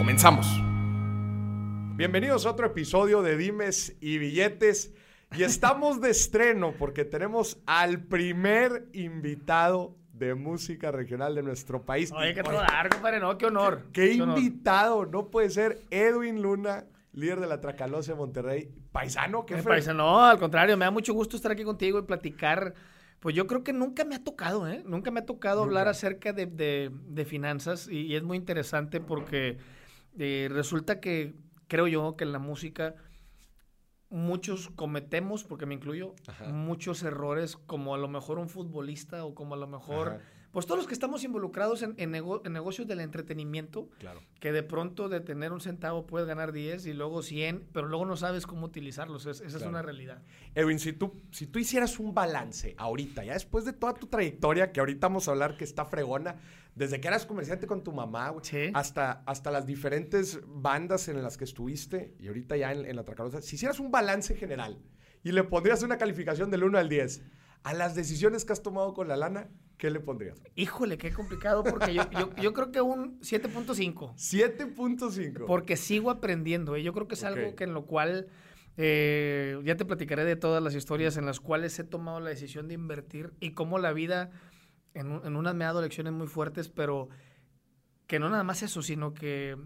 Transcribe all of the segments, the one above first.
Comenzamos. Bienvenidos a otro episodio de Dimes y Billetes. Y estamos de estreno porque tenemos al primer invitado de música regional de nuestro país. Oye, qué dar, compadre, no, qué honor. Qué, invitado, no puede ser Edwin Luna, líder de la Tracalosa de Monterrey, paisano. ¿qué eh, paisano, no, al contrario, me da mucho gusto estar aquí contigo y platicar. Pues yo creo que nunca me ha tocado, ¿eh? Nunca me ha tocado hablar acerca de, finanzas y, es muy interesante porque eh, resulta que creo yo que en la música muchos cometemos, porque me incluyo, muchos errores como a lo mejor un futbolista o como a lo mejor... Pues todos los que estamos involucrados en, en, negocios del entretenimiento, que de pronto de tener un centavo puedes ganar 10 y luego 100, pero luego no sabes cómo utilizarlos. esa es una realidad. Edwin, si tú, si tú hicieras un balance ahorita, ya después de toda tu trayectoria, que ahorita vamos a hablar que está fregona, desde que eras comerciante con tu mamá, hasta, hasta las diferentes bandas en las que estuviste y ahorita ya en, la Tracarosa, si hicieras un balance general y le pondrías una calificación del 1 al 10 a las decisiones que has tomado con la lana, ¿qué le pondrías? Híjole, qué complicado, porque yo, yo, creo que un 7.5. 7.5. Porque sigo aprendiendo, ¿eh? yo creo que es algo que en lo cual... Eh, ya te platicaré de todas las historias en las cuales he tomado la decisión de invertir y cómo la vida en, en unas me ha dado lecciones muy fuertes, pero que no nada más eso, sino que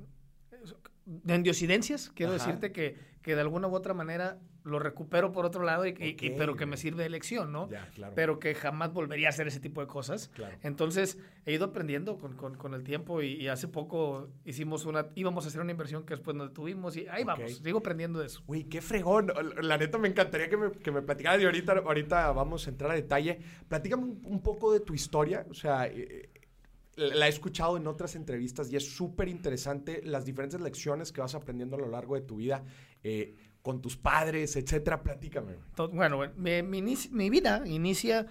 en diosidencias, quiero decirte que, que, de alguna u otra manera lo recupero por otro lado, y, pero que me sirve de lección, ¿no? Pero que jamás volvería a hacer ese tipo de cosas. Entonces, he ido aprendiendo con, con, con el tiempo y, hace poco hicimos una, íbamos a hacer una inversión que después no tuvimos y ahí vamos, sigo aprendiendo de eso. Uy, qué fregón. La neta me encantaría que me, que me platicaras y ahorita, ahorita vamos a entrar a detalle. Platícame un, poco de tu historia, o sea... Eh, la he escuchado en otras entrevistas y es súper interesante las diferentes lecciones que vas aprendiendo a lo largo de tu vida eh, con tus padres, etcétera. Platícame. Bueno, mi, mi, vida inicia...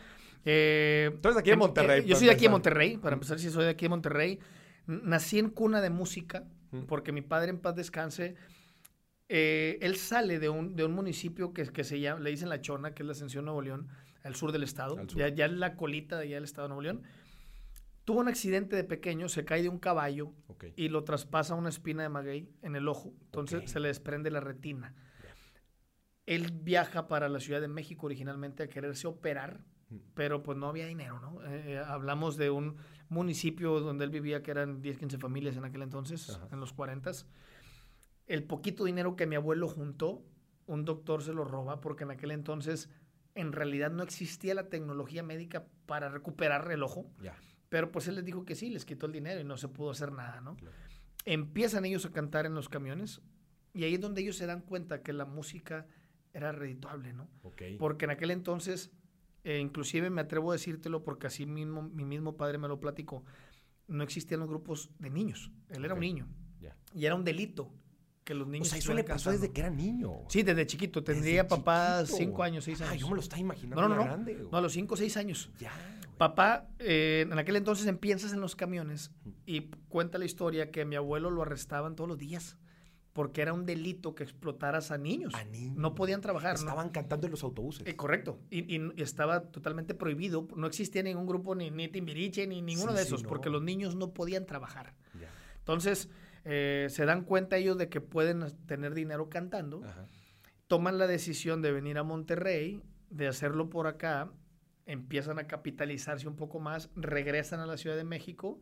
Eh, Entonces aquí en Monterrey. yo soy de aquí en Monterrey, para empezar, si soy de aquí en Monterrey. Nací en cuna de música, porque mi padre en paz descanse, eh, él sale de un, de un municipio que, que se llama, le dicen La Chona, que es la Ascensión Nuevo León, al sur del estado, Ya, ya la colita de allá del estado de Nuevo León. Tuvo un accidente de pequeño, se cae de un caballo y lo traspasa una espina de maguey en el ojo. Entonces se le desprende la retina. Él viaja para la Ciudad de México originalmente a quererse operar, mm. pero pues no había dinero, ¿no? Eh, hablamos de un municipio donde él vivía que eran 10, 15 familias en aquel entonces, en los 40. El poquito dinero que mi abuelo juntó, un doctor se lo roba porque en aquel entonces en realidad no existía la tecnología médica para recuperar el ojo. Pero pues él les dijo que sí, les quitó el dinero y no se pudo hacer nada, ¿no? Empiezan ellos a cantar en los camiones y ahí es donde ellos se dan cuenta que la música era redituable, ¿no? Porque en aquel entonces, eh, inclusive me atrevo a decírtelo porque así mismo mi mismo padre me lo platicó, no existían los grupos de niños. Él era un niño. Y era un delito que los niños. O sea, eso le pasó desde que era niño. Sí, desde chiquito. Tendría papá cinco años, seis años. yo me lo estaba imaginando. No, no, no. Grande, no, a los cinco o seis años. Ya. Papá, eh, en aquel entonces empiezas en los camiones y cuenta la historia que mi abuelo lo arrestaban todos los días porque era un delito que explotaras a niños. A niños. No podían trabajar. Estaban cantando en los autobuses. Eh, correcto. Y, estaba totalmente prohibido. No existía ningún grupo, ni, ni Timbiriche, ni ninguno de esos, porque los niños no podían trabajar. Entonces, eh, se dan cuenta ellos de que pueden tener dinero cantando. Toman la decisión de venir a Monterrey, de hacerlo por acá empiezan a capitalizarse un poco más, regresan a la Ciudad de México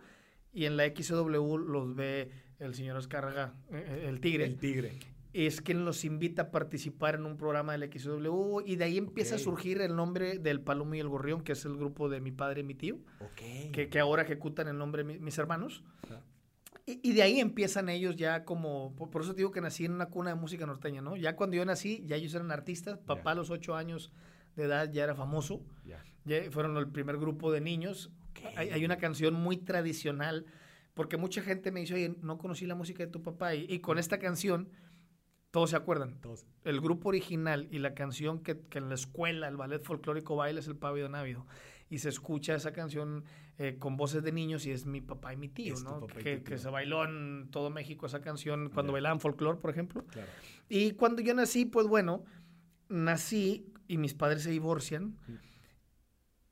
y en la XW los ve el señor Escarga, eh, eh, el Tigre. El Tigre. Es quien los invita a participar en un programa del XW y de ahí empieza a surgir el nombre del Palomo y el Gorrión, que es el grupo de mi padre y mi tío, que, que, ahora ejecutan el nombre de mis hermanos. Y, de ahí empiezan ellos ya como, por, eso digo que nací en una cuna de música norteña, ¿no? Ya cuando yo nací, ya ellos eran artistas, papá a los ocho años de edad ya era famoso. Ya fueron el primer grupo de niños. Hay, una canción muy tradicional porque mucha gente me dice, oye, no conocí la música de tu papá. Y, y con esta canción, todos se acuerdan. Todos. El grupo original y la canción que, que en la escuela, el ballet folclórico baila es el Pávido Návido. Y se escucha esa canción eh, con voces de niños y es mi papá y mi tío, Es ¿no? Que, tu que tío. se bailó en todo México esa canción cuando Ya. bailaban folclore, por ejemplo. Claro. Y cuando yo nací, pues bueno, nací y mis padres se divorcian. Mm.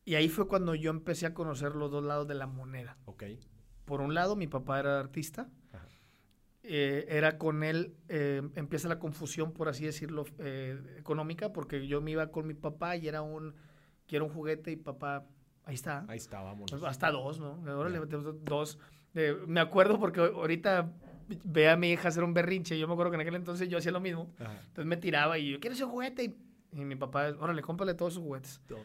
Y ahí fue cuando yo empecé a conocer los dos lados de la moneda. Ok. Por un lado, mi papá era artista. Ajá. Eh, era con él, eh, empieza la confusión, por así decirlo, eh, económica, porque yo me iba con mi papá y era un, quiero un juguete y papá, ahí está. Ahí está, vámonos. Pues hasta dos, ¿no? Órale, Ya. dos. Eh, me acuerdo porque ahorita ve a mi hija hacer un berrinche. Yo me acuerdo que en aquel entonces yo hacía lo mismo. Ajá. Entonces me tiraba y yo quiero ese juguete. Y, y mi papá, órale, cómprale todos sus juguetes. Todo.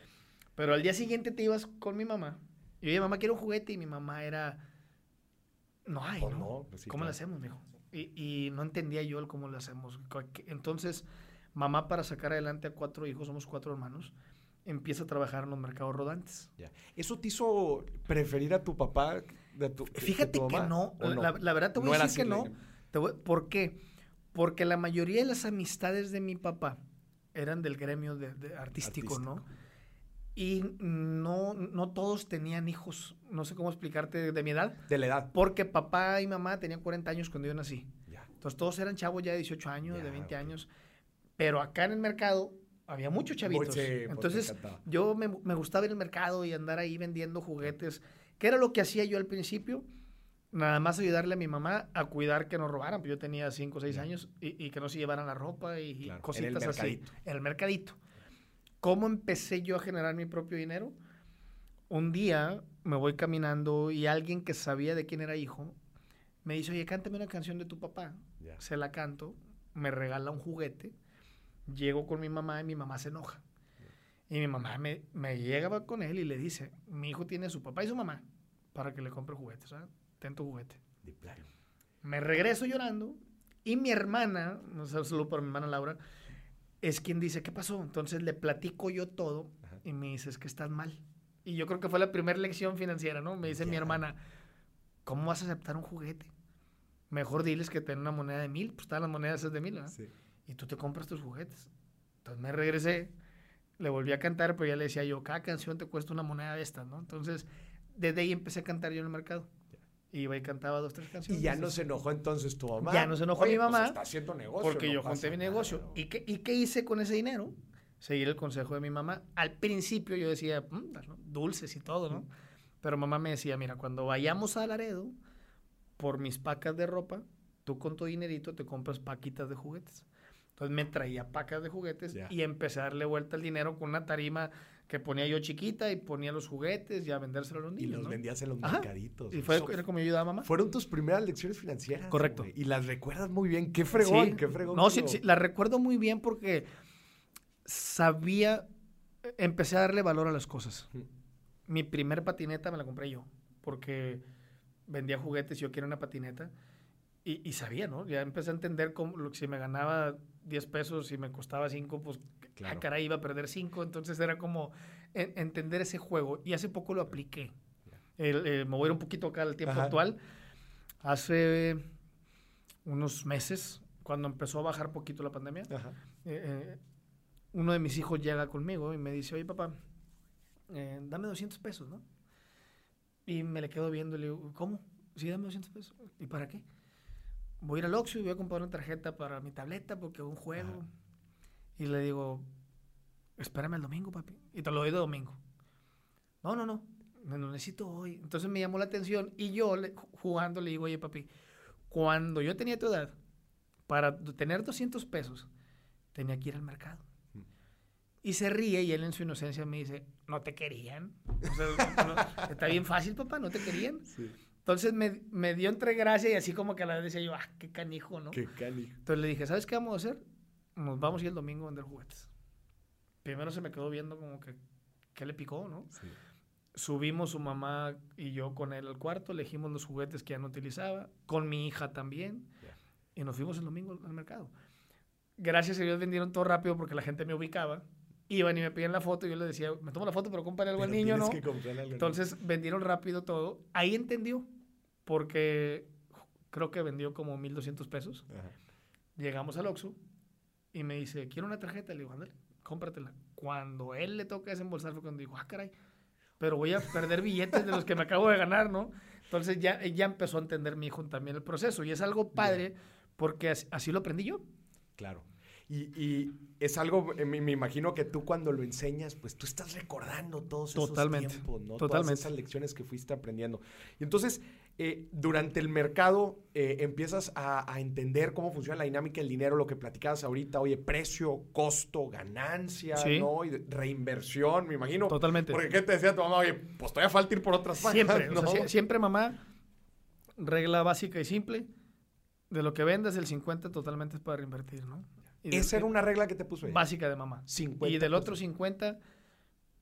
Pero al día siguiente te ibas con mi mamá. Y oye, mamá, quiero un juguete. Y mi mamá era, no hay, Pues ¿no? no, pues sí, ¿Cómo lo claro. hacemos, mijo? Y, y no entendía yo el cómo lo hacemos. Entonces, mamá, para sacar adelante a cuatro hijos, somos cuatro hermanos, empieza a trabajar en los mercados rodantes. Ya. ¿Eso te hizo preferir a tu papá de tu de Fíjate que no. La, la verdad te voy No a decir que no. Te voy- ¿Por qué? Porque la mayoría de las amistades de mi papá eran del gremio de, de artístico, ¿no? Y no, no todos tenían hijos, no sé cómo explicarte de mi edad, De la edad. porque papá y mamá tenían 40 años cuando yo nací. Ya. Entonces todos eran chavos ya de 18 años, de Ya, 20 ok. años, pero acá en el mercado había muchos chavitos. Entonces yo me, me gustaba ir al mercado y andar ahí vendiendo juguetes, que era lo que hacía yo al principio, nada más ayudarle a mi mamá a cuidar que no robaran, pues yo tenía 5 o 6 Ya. años y, y que no se llevaran la ropa y, Claro, en el cositas así. mercadito. En el mercadito. ¿Cómo empecé yo a generar mi propio dinero? Un día me voy caminando y alguien que sabía de quién era hijo me dice, oye, cántame una canción de tu papá. Ya. Se la canto, me regala un juguete, llego con mi mamá y mi mamá se enoja. Y mi mamá me, me llega con él y le dice, mi hijo tiene a su papá y su mamá para que le compre juguetes, ¿sabes? Ten tu juguete. De plano. Me regreso llorando y mi hermana, no sé, solo por mi hermana Laura, es quien dice, ¿qué pasó? Entonces le platico yo todo Ajá. y me dice, es que estás mal. Y yo creo que fue la primera lección financiera, ¿no? Me dice mi hermana, ¿cómo vas a aceptar un juguete? Mejor diles que ten una moneda de mil, pues todas las monedas es de mil, ¿verdad? Sí. Y tú te compras tus juguetes. Entonces me regresé, le volví a cantar, pero ya le decía yo, cada canción te cuesta una moneda de estas, ¿no? Entonces, desde ahí empecé a cantar yo en el mercado. Iba y cantaba dos, tres canciones. Y ya no se enojó entonces tu mamá. Ya no se enojó Oye, mi pues mamá, está haciendo negocio. Porque no yo junté mi nada, negocio. ¿no? ¿Y qué, ¿Y qué hice con ese dinero? Seguir el consejo de mi mamá. Al principio yo decía, "Mm, ¿no? dulces y todo, ¿no? Pero mamá me decía, mira, cuando vayamos a Laredo, por mis pacas de ropa, tú con tu dinerito te compras paquitas de juguetes. Entonces me traía pacas de juguetes y empecé a darle vuelta al dinero con una tarima que ponía yo chiquita y ponía los juguetes y a vendérselo a los Y niños. los ¿no? vendías en los Ajá. mercaditos. Y fue era como yo ayudaba a mamá. Fueron tus primeras lecciones financieras. Correcto. Y las recuerdas muy bien. Qué fregón, Sí. qué fregón. No, sí, sí, la recuerdo muy bien porque sabía, empecé a darle valor a las cosas. Mi primer patineta me la compré yo, porque vendía juguetes y yo quería una patineta. Y, y sabía, ¿no? Ya empecé a entender cómo, lo, que si me ganaba 10 pesos y me costaba 5, pues, Claro. ah, caray, iba a perder 5. Entonces era como en- entender ese juego. Y hace poco lo apliqué. El, eh, me voy a ir un poquito acá al tiempo Ajá. actual. Hace unos meses, cuando empezó a bajar poquito la pandemia, Ajá. eh, eh, uno de mis hijos llega conmigo y me dice, oye papá, eh, dame 200 pesos, ¿no? Y me le quedo viendo y le digo, ¿cómo? Sí, dame 200 pesos. ¿Y para qué? Voy a ir al Oxxo y voy a comprar una tarjeta para mi tableta porque un juego. Ajá. Y le digo, espérame el domingo, papi. Y te lo doy de domingo. No, no, no. Me lo necesito hoy. Entonces me llamó la atención y yo le- jugando le digo, oye, papi, cuando yo tenía tu edad, para tener 200 pesos, tenía que ir al mercado. Mm. Y se ríe y él en su inocencia me dice, no te querían. O sea, no- está bien fácil, papá, no te querían. Sí. Entonces me, me dio entre gracia y así como que a la vez decía yo, ah, qué canijo, ¿no? Qué canijo. Entonces le dije, ¿sabes qué vamos a hacer? Nos vamos ir el domingo a vender juguetes. Primero se me quedó viendo como que, ¿qué le picó, no? Sí. Subimos su mamá y yo con él al cuarto, elegimos los juguetes que ya no utilizaba, con mi hija también, Ya. y nos fuimos el domingo al mercado. Gracias a Dios vendieron todo rápido porque la gente me ubicaba. Iban y me pedían la foto y yo les decía, me tomo la foto, pero cómprale algo al Pero niño, tienes ¿no? que algo al Entonces vendieron rápido todo. Ahí entendió. porque creo que vendió como 1.200 pesos. Llegamos al Oxxo y me dice, quiero una tarjeta. Le digo, ándale, cómpratela. Cuando él le toca desembolsar fue cuando dijo, ah, caray, pero voy a perder billetes de los que me acabo de ganar, ¿no? Entonces ya, ya empezó a entender mi hijo también el proceso. Y es algo padre porque así lo aprendí yo. Claro. Y, es algo, eh, me, imagino que tú cuando lo enseñas, pues tú estás recordando todos esos tiempos, ¿no? Todas esas lecciones que fuiste aprendiendo. Y entonces, eh, durante el mercado eh, empiezas a, entender cómo funciona la dinámica del dinero, lo que platicabas ahorita, oye, precio, costo, ganancia, ¿no? Y reinversión, me imagino. Totalmente. Porque ¿qué te decía tu mamá? Oye, pues todavía falta ir por otras Siempre, siempre mamá, regla básica y simple, de lo que vendes, el 50 totalmente es para reinvertir, ¿no? Esa era una regla que te puso ella. Básica de mamá. y del otro 50,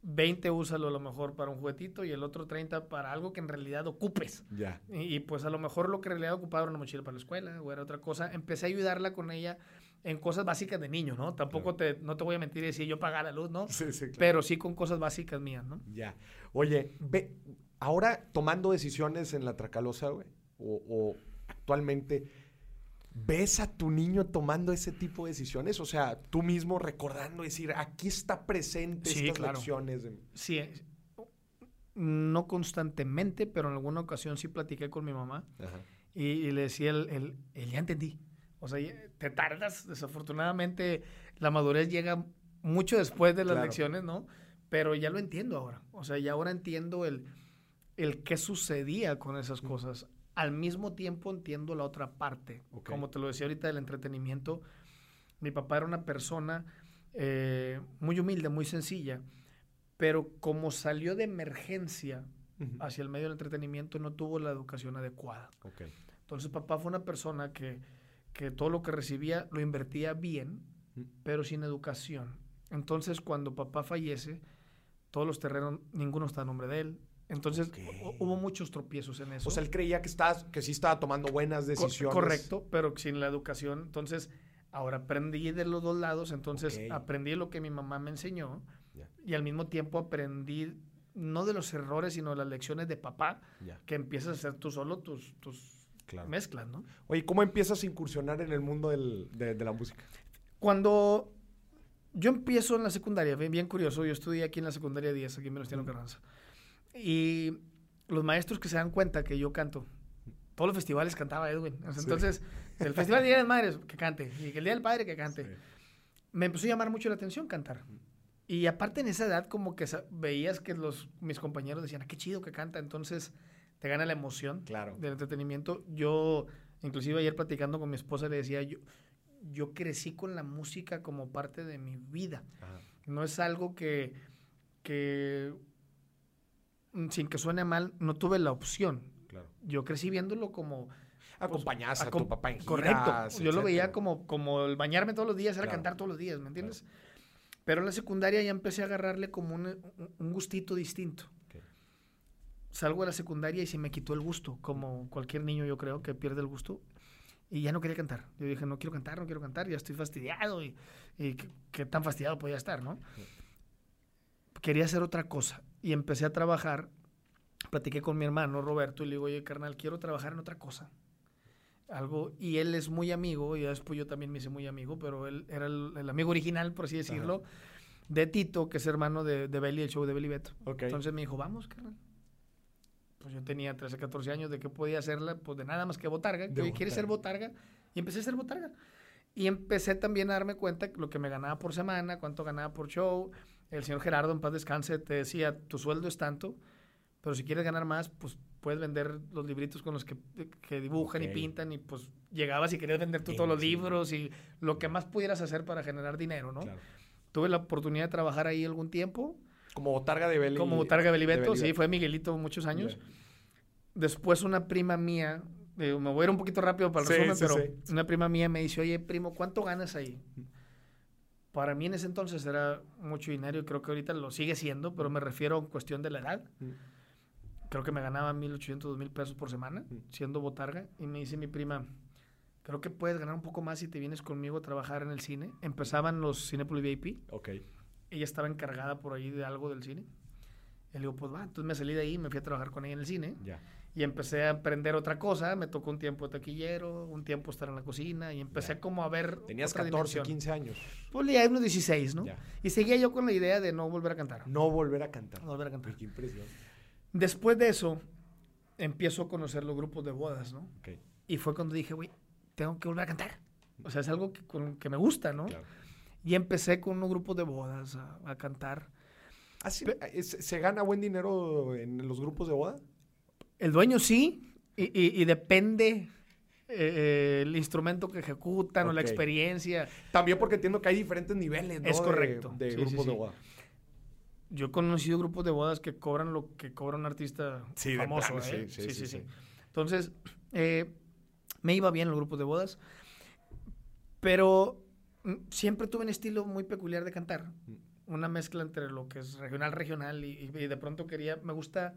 20 úsalo a lo mejor para un juguetito y el otro 30 para algo que en realidad ocupes. Ya. Y, pues a lo mejor lo que en realidad ocupaba era una mochila para la escuela o era otra cosa. Empecé a ayudarla con ella en cosas básicas de niño, ¿no? Tampoco te, no te voy a mentir y decir yo pagar la luz, ¿no? Sí, sí, claro. Pero sí con cosas básicas mías, ¿no? Ya. Oye, ve, ahora tomando decisiones en la Tracalosa, güey, o, o actualmente ¿Ves a tu niño tomando ese tipo de decisiones? O sea, tú mismo recordando, decir, aquí está presente estas lecciones. Sí, no constantemente, pero en alguna ocasión sí platiqué con mi mamá Y, le decía, el, el, ya entendí. O sea, te tardas, desafortunadamente la madurez llega mucho después de las lecciones, ¿no? Pero ya lo entiendo ahora. O sea, ya ahora entiendo el, el qué sucedía con esas cosas al mismo tiempo entiendo la otra parte. Como te lo decía ahorita del entretenimiento, mi papá era una persona eh, muy humilde, muy sencilla, pero como salió de emergencia hacia el medio del entretenimiento, no tuvo la educación adecuada. Entonces papá fue una persona que, que, todo lo que recibía lo invertía bien, pero sin educación. Entonces cuando papá fallece, todos los terrenos, ninguno está a nombre de él, entonces hubo muchos tropiezos en eso. O sea, él creía que, estás, que sí estaba tomando buenas decisiones. correcto, pero sin la educación. Entonces, ahora aprendí de los dos lados. Entonces, aprendí lo que mi mamá me enseñó. Y al mismo tiempo aprendí, no de los errores, sino de las lecciones de papá, que empiezas a hacer tú solo tus, tus mezclas, ¿no? Oye, ¿cómo empiezas a incursionar en el mundo de, la música? Cuando yo empiezo en la secundaria, bien, curioso, yo estudié aquí en la secundaria 10, aquí en Venustiano Carranza. Y los maestros que se dan cuenta que yo canto, todos los festivales cantaba Edwin. Entonces, el Festival de Día de Madres, que cante. Y el Día del Padre, que cante. Me empezó a llamar mucho la atención cantar. Y aparte en esa edad, como que veías que los, mis compañeros decían, ah, qué chido que canta. Entonces, te gana la emoción claro. del entretenimiento. Yo, inclusive ayer platicando con mi esposa, le decía, yo, yo crecí con la música como parte de mi vida. No es algo que, que sin que suene mal, no tuve la opción. Yo crecí viéndolo como... Acompañás a tu papá en giras, Correcto. Yo lo veía como, como el bañarme todos los días, era cantar todos los días, ¿me entiendes? Pero en la secundaria ya empecé a agarrarle como un, gustito distinto. Salgo de la secundaria y se me quitó el gusto, como cualquier niño yo creo que pierde el gusto. Y ya no quería cantar. Yo dije, no quiero cantar, no quiero cantar, ya estoy fastidiado. Y, qué, tan fastidiado podía estar, ¿no? Quería hacer otra cosa y empecé a trabajar. Platiqué con mi hermano Roberto y le digo, oye, carnal, quiero trabajar en otra cosa. Algo, y él es muy amigo, y después yo también me hice muy amigo, pero él era el, amigo original, por así decirlo, de Tito, que es hermano de, de Belly, el show de Belly Beto. Entonces me dijo, vamos, carnal. Pues yo tenía 13, 14 años, ¿de qué podía hacerla? Pues de nada más que botarga. Que ¿Quieres ser botarga? Y empecé a ser botarga. Y empecé también a darme cuenta lo que me ganaba por semana, cuánto ganaba por show, el señor Gerardo, en paz descanse, te decía, tu sueldo es tanto, pero si quieres ganar más, pues puedes vender los libritos con los que, dibujan y pintan y pues llegabas y querías vender tú todos los libros y lo que más pudieras hacer para generar dinero, ¿no? Tuve la oportunidad de trabajar ahí algún tiempo. Como botarga de Beli. Como botarga de Belibeto, sí, fue Miguelito muchos años. Después una prima mía, me voy a ir un poquito rápido para el resumen, pero una prima mía me dice, oye, primo, ¿cuánto ganas ahí? Para mí en ese entonces era mucho dinero y creo que ahorita lo sigue siendo, pero me refiero a cuestión de la edad. Mm. Creo que me ganaba 1.800, 2.000 pesos por semana mm. siendo botarga. Y me dice mi prima, creo que puedes ganar un poco más si te vienes conmigo a trabajar en el cine. Empezaban los Cinepolis VIP. Ok. Ella estaba encargada por ahí de algo del cine. Y le digo, pues va. Entonces me salí de ahí y me fui a trabajar con ella en el cine. Ya. Y empecé a aprender otra cosa. Me tocó un tiempo de taquillero, un tiempo estar en la cocina y empecé como a ver. Tenías 14, 15 años. Pues ya unos 16, ¿no? Y seguía yo con la idea de no volver a cantar. No volver a cantar. No volver a cantar. qué impresión. Después de eso, empiezo a conocer los grupos de bodas, ¿no? Y fue cuando dije, güey, tengo que volver a cantar. O sea, es algo que, que me gusta, ¿no? Y empecé con unos grupos de bodas a, cantar. ¿Ah, ¿Se gana buen dinero en los grupos de boda? El dueño sí, y, depende eh, eh, el instrumento que ejecutan o la experiencia. También porque entiendo que hay diferentes niveles, ¿no? Es correcto. De, grupos de boda. Yo he conocido grupos de bodas que cobran lo que cobra un artista famoso. ¿eh? sí, sí, sí, Entonces, me iba bien los grupos de bodas, pero mm, siempre tuve un estilo muy peculiar de cantar. Mm. Una mezcla entre lo que es regional, regional, y de pronto quería, me gusta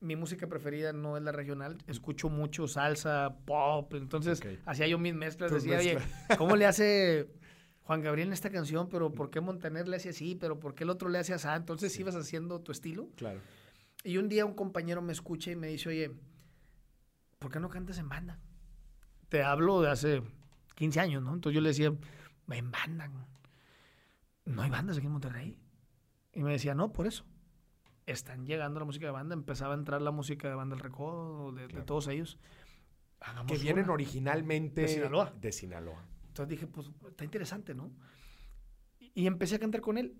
mi música preferida no es la regional, escucho mucho salsa, pop, entonces hacía yo mis mezclas, decía, oye, ¿cómo le hace Juan Gabriel en esta canción? Pero ¿por qué Montaner le hace así? ¿Pero por qué el otro le hace así? Entonces ibas haciendo tu estilo. Claro. Y un día un compañero me escucha y me dice, oye, ¿por qué no cantas en banda? Te hablo de hace 15 años, ¿no? Entonces yo le decía, en banda. No hay bandas aquí en Monterrey. Y me decía, no, por eso están llegando la música de banda, empezaba a entrar la música de banda del recodo, de, todos ellos. que vienen originalmente de Sinaloa. De Sinaloa. Entonces dije, pues está interesante, ¿no? Y, empecé a cantar con él.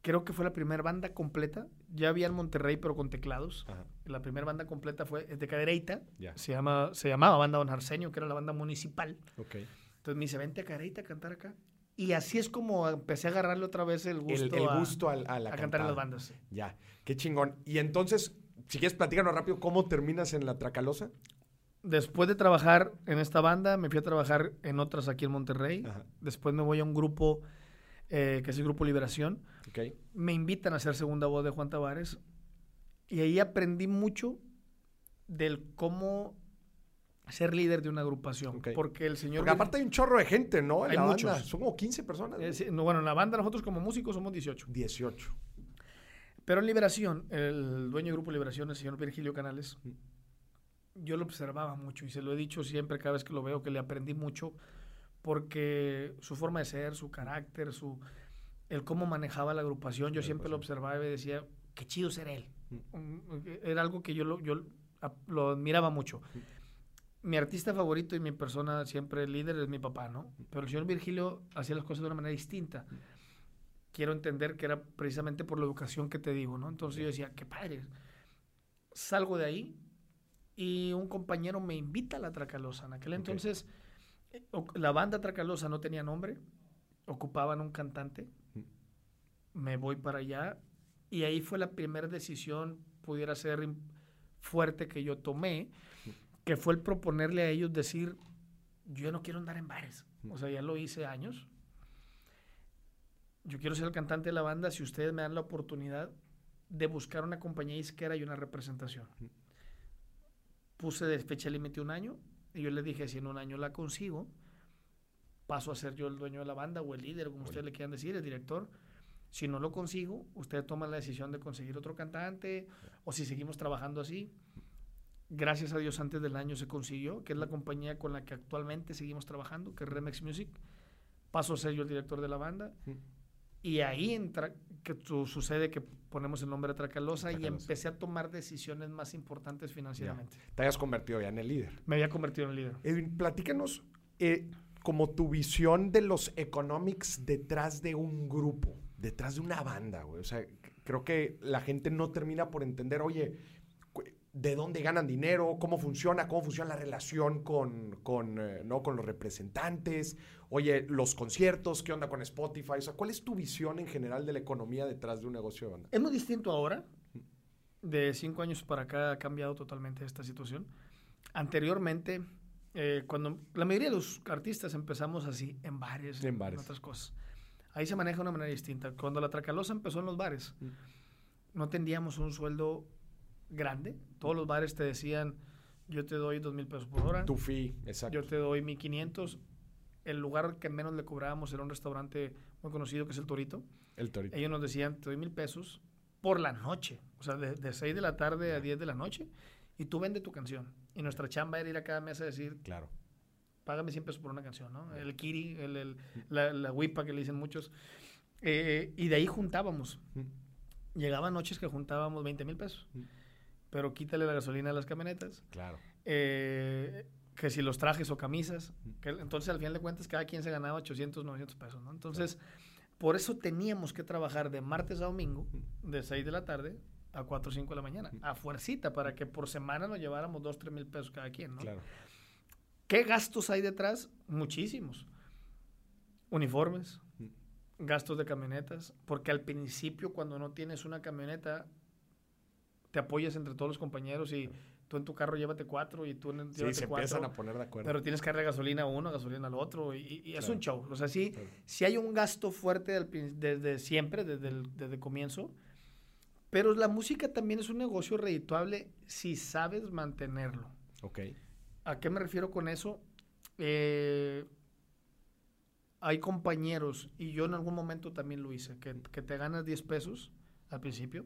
Creo que fue la primera banda completa. Ya había en Monterrey, pero con teclados. La primera banda completa fue de Cadereita. Se, llama, se llamaba Banda Don Arsenio, que era la banda municipal. Okay. Entonces me dice, vente a Cadereita a cantar acá. Y así es como empecé a agarrarle otra vez el gusto, el, gusto a, a, a cantar en las bandas. Ya, qué chingón. Y entonces, si quieres platicarnos rápido, ¿cómo terminas en la Tracalosa? Después de trabajar en esta banda, me fui a trabajar en otras aquí en Monterrey. Después me voy a un grupo eh, que es el Grupo Liberación. Okay. Me invitan a hacer segunda voz de Juan Tavares. Y ahí aprendí mucho del cómo ser líder de una agrupación. Porque el señor. Porque aparte hay un chorro de gente, ¿no? hay muchos. Son como 15 personas. bueno, en la banda nosotros como músicos somos 18. 18. Pero en Liberación, el dueño del Grupo Liberación, el señor Virgilio Canales, mm. yo lo observaba mucho y se lo he dicho siempre cada vez que lo veo que le aprendí mucho porque su forma de ser, su carácter, su el cómo manejaba la agrupación, yo siempre lo observaba y decía, qué chido ser él. Mm. Era algo que yo lo, yo lo admiraba mucho. Mm mi artista favorito y mi persona siempre líder es mi papá, ¿no? Pero el señor Virgilio hacía las cosas de una manera distinta. Quiero entender que era precisamente por la educación que te digo, ¿no? Entonces yo decía, qué padre. Salgo de ahí y un compañero me invita a la Tracalosa. En aquel entonces la banda Tracalosa no tenía nombre, ocupaban un cantante. Me voy para allá y ahí fue la primera decisión, pudiera ser fuerte que yo tomé que fue el proponerle a ellos decir, yo no quiero andar en bares. O sea, ya lo hice años. Yo quiero ser el cantante de la banda si ustedes me dan la oportunidad de buscar una compañía isquera y una representación. Puse de fecha límite un año y yo les dije, si en un año la consigo, paso a ser yo el dueño de la banda o el líder, como ustedes le quieran decir, el director. Si no lo consigo, ustedes toman la decisión de conseguir otro cantante o si seguimos trabajando así gracias a Dios antes del año se consiguió, que es la compañía con la que actualmente seguimos trabajando, que es Remex Music. Paso a ser yo el director de la banda. Y ahí entra, que sucede que ponemos el nombre de Tracalosa, y empecé a tomar decisiones más importantes financieramente. Te hayas convertido ya en el líder. Me había convertido en el líder. Edwin, platícanos eh, como tu visión de los economics detrás de un grupo, detrás de una banda, güey. O sea, creo que la gente no termina por entender, oye, de dónde ganan dinero, cómo funciona, cómo funciona la relación con, con, eh, ¿no? con los representantes, oye, los conciertos, qué onda con Spotify, o sea, ¿cuál es tu visión en general de la economía detrás de un negocio de banda? Es muy distinto ahora, de cinco años para acá ha cambiado totalmente esta situación. Anteriormente, eh, cuando la mayoría de los artistas empezamos así, en bares, en, bares. otras cosas, ahí se maneja de una manera distinta. Cuando la Tracalosa empezó en los bares, no tendíamos un sueldo grande. Todos los bares te decían, yo te doy dos mil pesos por hora. Tu fee, exacto. Yo te doy mil quinientos. El lugar que menos le cobrábamos era un restaurante muy conocido que es El Torito. El Torito. Ellos nos decían, te doy mil pesos por la noche. O sea, de, de 6 de la tarde a 10 de la noche. y tú vende tu canción. Y nuestra chamba era ir a cada mesa a decir, Claro. págame 100 pesos por una canción, ¿no? El kiri, el, el- la, la huipa que le dicen muchos. Eh, y de ahí juntábamos. Llegaban noches que juntábamos 20 mil pesos. Pero quítale la gasolina a las camionetas. Claro. eh, que si los trajes o camisas. Que entonces, al final de cuentas, cada quien se ganaba 800, 900 pesos, ¿no? Entonces, por eso teníamos que trabajar de martes a domingo, de 6 de la tarde a 4 o 5 de la mañana, a fuercita, para que por semana nos lleváramos 2, 3 mil pesos cada quien, ¿no? Claro. ¿Qué gastos hay detrás? Muchísimos. Uniformes, gastos de camionetas, porque al principio cuando no tienes una camioneta, te apoyas entre todos los compañeros y tú en tu carro llévate cuatro y tú en Sí, llévate se cuatro. empiezan a poner de acuerdo. Pero tienes que darle gasolina a uno, gasolina al otro, y, y es Claro. un show. O sea, sí, Claro. sí hay un gasto fuerte del desde siempre, desde el desde el comienzo, pero la música también es un negocio redituable si sabes mantenerlo. Ok. ¿A qué me refiero con eso? Eh, hay compañeros, y yo en algún momento también lo hice, que, que te ganas 10 pesos al principio,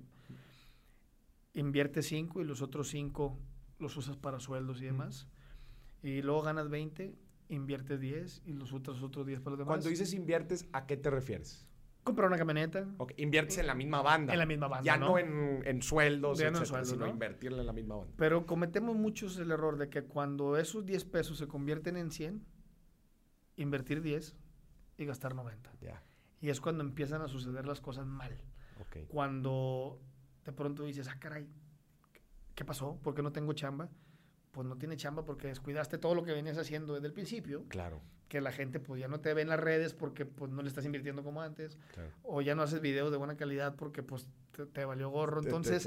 inviertes 5 y los otros 5 los usas para sueldos y demás, y luego ganas 20, inviertes 10 y los otros otros 10 para los demás. Cuando dices inviertes, ¿a qué te refieres? comprar una camioneta Ok, Inviertes en la misma banda. en la misma banda, Ya ¿no? no, en, en sueldos, Ya no en etcétera, sueldos, sino ¿no? invertirle en la misma banda. Pero cometemos muchos el error de que cuando esos 10 pesos se convierten en 100, invertir 10 y gastar 90. Ya. Y es cuando empiezan a suceder las cosas mal. Ok. Cuando de pronto dices, ah, caray, ¿qué pasó? ¿Por qué no tengo chamba? Pues no tiene chamba porque descuidaste todo lo que venías haciendo desde el principio, Claro. que la gente pues ya no te ve en las redes porque pues no le estás invirtiendo como antes, claro. o ya no haces videos de buena calidad porque pues te, te valió gorro. Te- Entonces,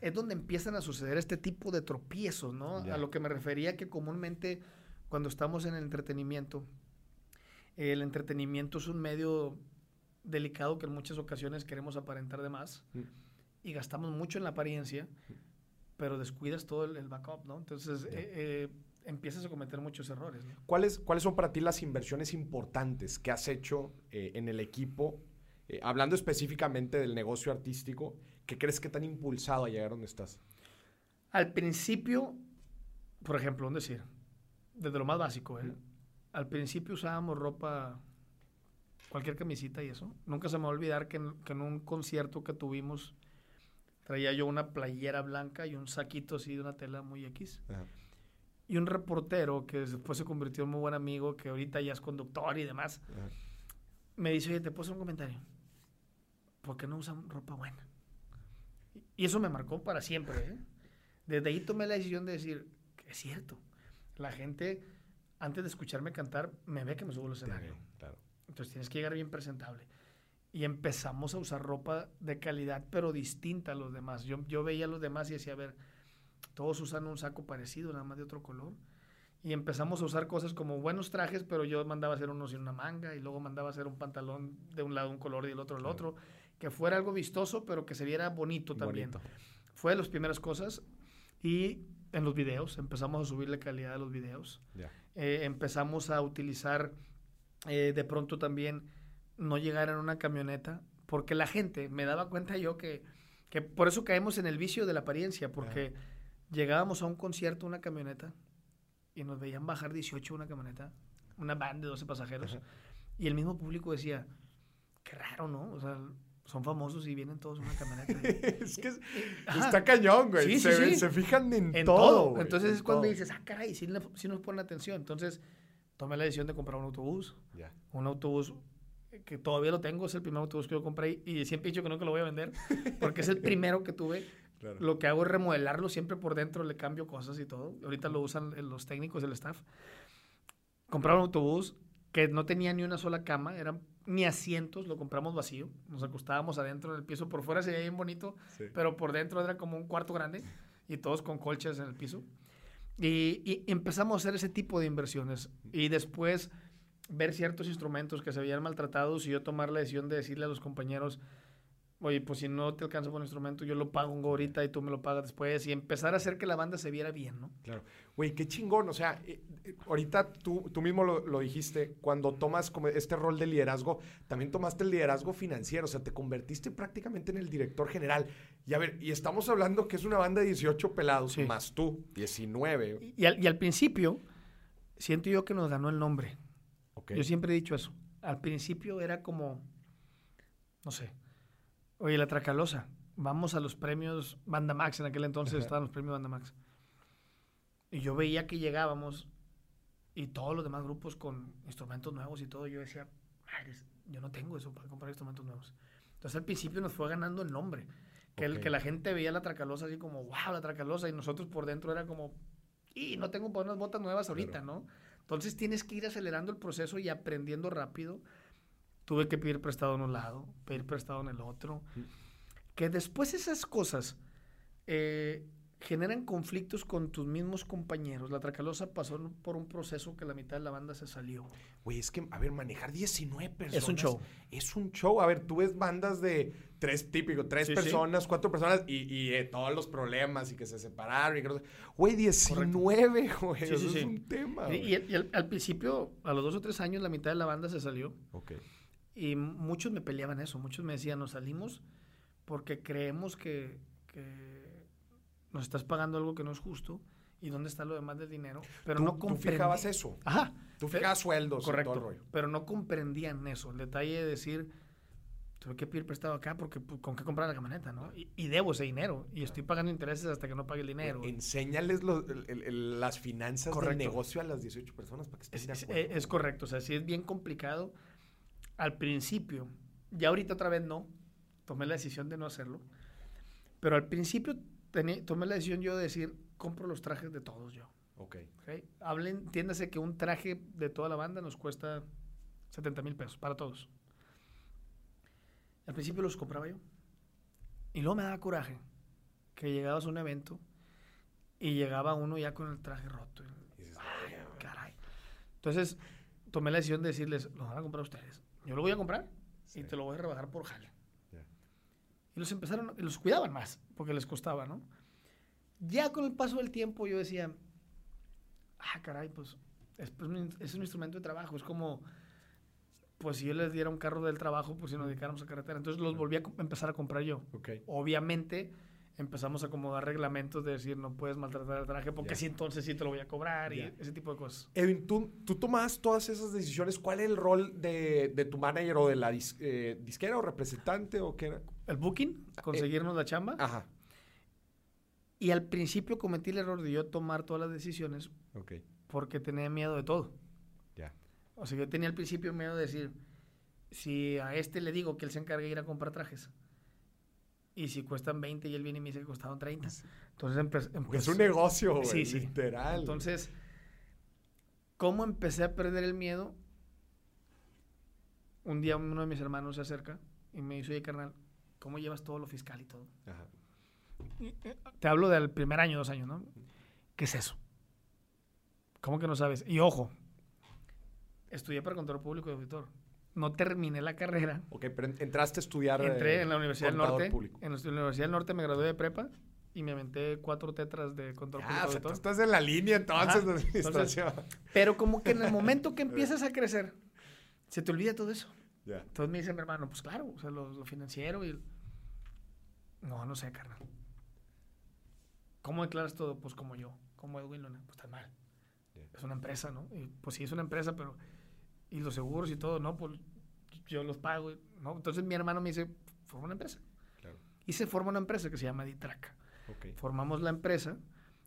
es donde empiezan a suceder este tipo de tropiezos, ¿no? Ya. A lo que me refería que comúnmente cuando estamos en el entretenimiento, el entretenimiento es un medio delicado que en muchas ocasiones queremos aparentar de más Mm. Y gastamos mucho en la apariencia, pero descuidas todo el, el backup, ¿no? Entonces eh, eh, empiezas a cometer muchos errores, ¿no? ¿Cuáles, ¿Cuáles son para ti las inversiones importantes que has hecho eh, en el equipo? Eh, hablando específicamente del negocio artístico, ¿qué crees que te han impulsado a llegar donde estás? Al principio, por ejemplo, un decir, desde lo más básico, ¿eh? Al principio usábamos ropa, cualquier camisita y eso. Nunca se me va a olvidar que en, que en un concierto que tuvimos traía yo una playera blanca y un saquito así de una tela muy X. Ajá. Y un reportero que después se convirtió en muy buen amigo, que ahorita ya es conductor y demás, Ajá. me dice, oye, ¿te hacer un comentario? ¿Por qué no usan ropa buena? Y eso me marcó para siempre. ¿eh? Desde ahí tomé la decisión de decir, es cierto. La gente, antes de escucharme cantar, me ve que me subo al escenario. Claro. Entonces tienes que llegar bien presentable. Y empezamos a usar ropa de calidad, pero distinta a los demás. Yo, yo veía a los demás y decía, a ver, todos usan un saco parecido, nada más de otro color. Y empezamos a usar cosas como buenos trajes, pero yo mandaba a hacer uno sin una manga y luego mandaba a hacer un pantalón de un lado un color y del otro el Claro. otro. Que fuera algo vistoso, pero que se viera bonito también. Bonito. Fue de las primeras cosas. Y en los videos, empezamos a subir la calidad de los videos. Eh, empezamos a utilizar eh, de pronto también no llegar en una camioneta, porque la gente, me daba cuenta yo que, que por eso caemos en el vicio de la apariencia, porque llegábamos a un concierto, una camioneta, y nos veían bajar 18 una camioneta, una van de 12 pasajeros, Ajá. y el mismo público decía, qué raro, ¿no? O sea, son famosos y vienen todos en una camioneta. es que es- Ajá. está cañón, güey. Sí, sí, se, sí. se fijan en, en todo. todo. güey, Entonces en es cuando todo. dices, ah, caray, sí nos ponen atención. Entonces tomé la decisión de comprar un autobús. Ya. Un autobús que todavía lo tengo, es el primer autobús que yo compré y siempre he dicho que nunca lo voy a vender porque es el primero que tuve. Claro. Lo que hago es remodelarlo siempre por dentro, le cambio cosas y todo. Ahorita lo usan los técnicos, el staff. Comprar un autobús que no tenía ni una sola cama, eran ni asientos, lo compramos vacío. Nos acostábamos adentro en el piso. Por fuera se veía bien bonito, Sí. pero por dentro era como un cuarto grande y todos con colchas en el piso. Y, y empezamos a hacer ese tipo de inversiones. Y después ver ciertos instrumentos que se veían maltratados y yo tomar la decisión de decirle a los compañeros, oye, pues si no te alcanza por un instrumento, yo lo pago un ahorita y tú me lo pagas después. Y empezar a hacer que la banda se viera bien, ¿no? Claro. Güey, qué chingón. O sea, eh, eh, ahorita tú, tú mismo lo, lo, dijiste, cuando tomas como este rol de liderazgo, también tomaste el liderazgo financiero. O sea, te convertiste prácticamente en el director general. Y a ver, y estamos hablando que es una banda de 18 pelados, más tú, 19. Y al, y al, principio, siento yo que nos ganó el nombre. Okay. Yo siempre he dicho eso. Al principio era como, no sé, Oye, la Tracalosa. Vamos a los premios Banda Max. En aquel entonces estaban los premios Banda Max. Y yo veía que llegábamos y todos los demás grupos con instrumentos nuevos y todo. Yo decía, yo no tengo eso para comprar instrumentos nuevos. Entonces al principio nos fue ganando el nombre. Que, el, que la gente veía la Tracalosa así como, wow, la Tracalosa. Y nosotros por dentro era como, y no tengo unas botas nuevas ahorita, ¿no? Entonces tienes que ir acelerando el proceso y aprendiendo rápido tuve que pedir prestado en un lado, pedir prestado en el otro. Que después esas cosas eh, generan conflictos con tus mismos compañeros. La Tracalosa pasó por un proceso que la mitad de la banda se salió. Güey, es que, a ver, manejar 19 personas. Es un show. Es un show. A ver, tú ves bandas de tres, típico, tres personas, cuatro personas y, eh, todos los problemas y que se separaron. Y que Güey, 19, güey. eso es un tema. Y, al, al, principio, a los dos o tres años, la mitad de la banda se salió. Ok. Y muchos me peleaban eso, muchos me decían, nos salimos porque creemos que, nos estás pagando algo que no es justo y dónde está lo demás del dinero. Pero no ¿Tú fijabas eso? Ajá. Tú fijabas sueldos correcto, todo el rollo. Pero no comprendían eso, el detalle de decir, tuve que pedir prestado acá porque pues, con qué comprar la camioneta, ¿no? Y, debo ese dinero y estoy pagando intereses hasta que no pague el dinero. Enséñales las finanzas del negocio a las 18 personas para que estén es, es correcto, o sea, sí es bien complicado al principio, ya ahorita otra vez no, tomé la decisión de no hacerlo, pero al principio tomé la decisión yo de decir, compro los trajes de todos yo. Ok. okay. Hablen, entiéndase que un traje de toda la banda nos cuesta 70 mil pesos para todos. Al principio los compraba yo. Y luego me daba coraje que llegabas a un evento y llegaba uno ya con el traje roto. Ay, caray. Entonces tomé la decisión de decirles, los van a comprar ustedes. Yo lo voy a comprar y te lo voy a rebajar por jale. Y los empezaron, los cuidaban más, porque les costaba, ¿no? Ya con el paso del tiempo yo decía, ah, caray, pues es, pues, es un instrumento de trabajo, es como, pues si yo les diera un carro del trabajo, pues si nos dedicáramos a carretera. Entonces los volví a empezar a comprar yo. Obviamente empezamos a acomodar reglamentos de decir no puedes maltratar el traje porque si entonces sí te lo voy a cobrar y ese tipo de cosas. Edwin, ¿tú, tú tomas todas esas decisiones. ¿Cuál es el rol de, de tu manager o de la eh, disquera o representante o qué era? El booking, ah, conseguirnos la chamba. Ajá. Y al principio cometí el error de yo tomar todas las decisiones okay. porque tenía miedo de todo. Ya. O sea, yo tenía al principio miedo de decir, si a este le digo que él se encargue de ir a comprar trajes, y si cuestan 20 y él viene y me dice que costaron 30. Entonces Es un negocio, güey, sí, sí. literal. Entonces, ¿cómo empecé a perder el miedo? Un día uno de mis hermanos se acerca y me dice, oye, carnal, ¿cómo llevas todo lo fiscal y todo? Ajá. Eh, te hablo del primer año, dos años, ¿no? ¿Qué es eso? ¿Cómo que no sabes? Y ojo, estudié para control público y auditor no terminé la carrera. Ok, pero entraste a estudiar. Entré en la Universidad del Norte. En la Universidad del Norte me gradué de prepa y me aventé cuatro tetras de control ah, público. tú estás en la línea entonces de administración. pero como que en el momento que empiezas a crecer, se te olvida todo eso. Entonces me dice mi hermano, pues claro, o sea, lo, financiero y... No, no sé, carnal. ¿Cómo declaras todo? Pues como yo, como Edwin Luna. Pues tan mal. Es una empresa, ¿no? pues sí, es una empresa, pero y los seguros y todo, ¿no? Pues yo los pago, ¿no? Entonces mi hermano me dice, forma una empresa. Y se forma una empresa que se llama Ditraca. Formamos la empresa,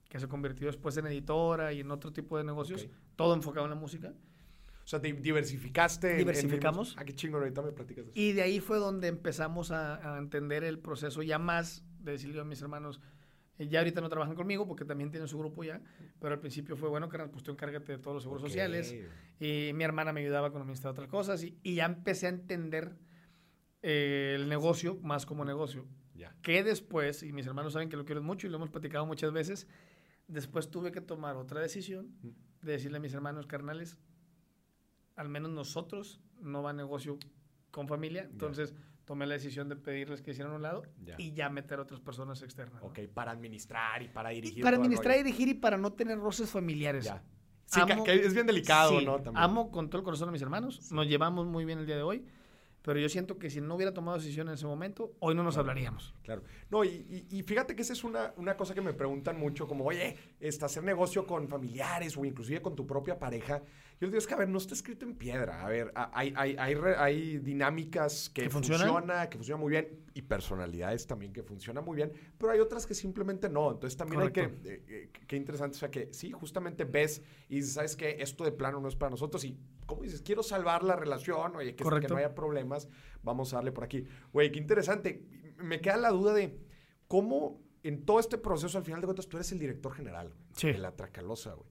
que se convirtió después en editora y en otro tipo de negocios, todo enfocado en la música. O sea, diversificaste. Diversificamos. En, ah, qué chingón, ahorita me platicas eso. Y de ahí fue donde empezamos a, a entender el proceso ya más de decirle a mis hermanos, ya ahorita no trabajan conmigo porque también tienen su grupo ya, pero al principio fue, bueno, carnal, pues tú encárgate de todos los seguros sociales. Y mi hermana me ayudaba con administrar otras cosas y, y ya empecé a entender eh, el negocio más como negocio. Ya. Que después, y mis hermanos saben que lo quiero mucho y lo hemos platicado muchas veces, después tuve que tomar otra decisión de decirle a mis hermanos carnales, al menos nosotros no va negocio con familia, entonces tomé la decisión de pedirles que hicieran un lado y ya meter a otras personas externas. Ok, para administrar y para dirigir. para administrar y dirigir y para no tener roces familiares. Ya. Sí, que, es bien delicado, ¿no? Amo con todo el corazón a mis hermanos. Nos llevamos muy bien el día de hoy. Pero yo siento que si no hubiera tomado decisión en ese momento, hoy no nos hablaríamos. Claro. No, y, fíjate que esa es una, una, cosa que me preguntan mucho, como, oye, este, hacer negocio con familiares o inclusive con tu propia pareja. Yo digo, es que, a ver, no está escrito en piedra. A ver, hay, hay, hay, hay dinámicas que, funcionan, que funcionan muy bien, y personalidades también que funcionan muy bien, pero hay otras que simplemente no. Entonces también hay que, eh, eh, qué interesante, o sea, que sí, justamente ves y dices, ¿sabes qué? Esto de plano no es para nosotros y, ¿cómo dices? Quiero salvar la relación, oye, que, que no haya problemas, vamos a darle por aquí. Güey, qué interesante. Me queda la duda de cómo en todo este proceso, al final de cuentas, tú eres el director general de la Tracalosa, güey.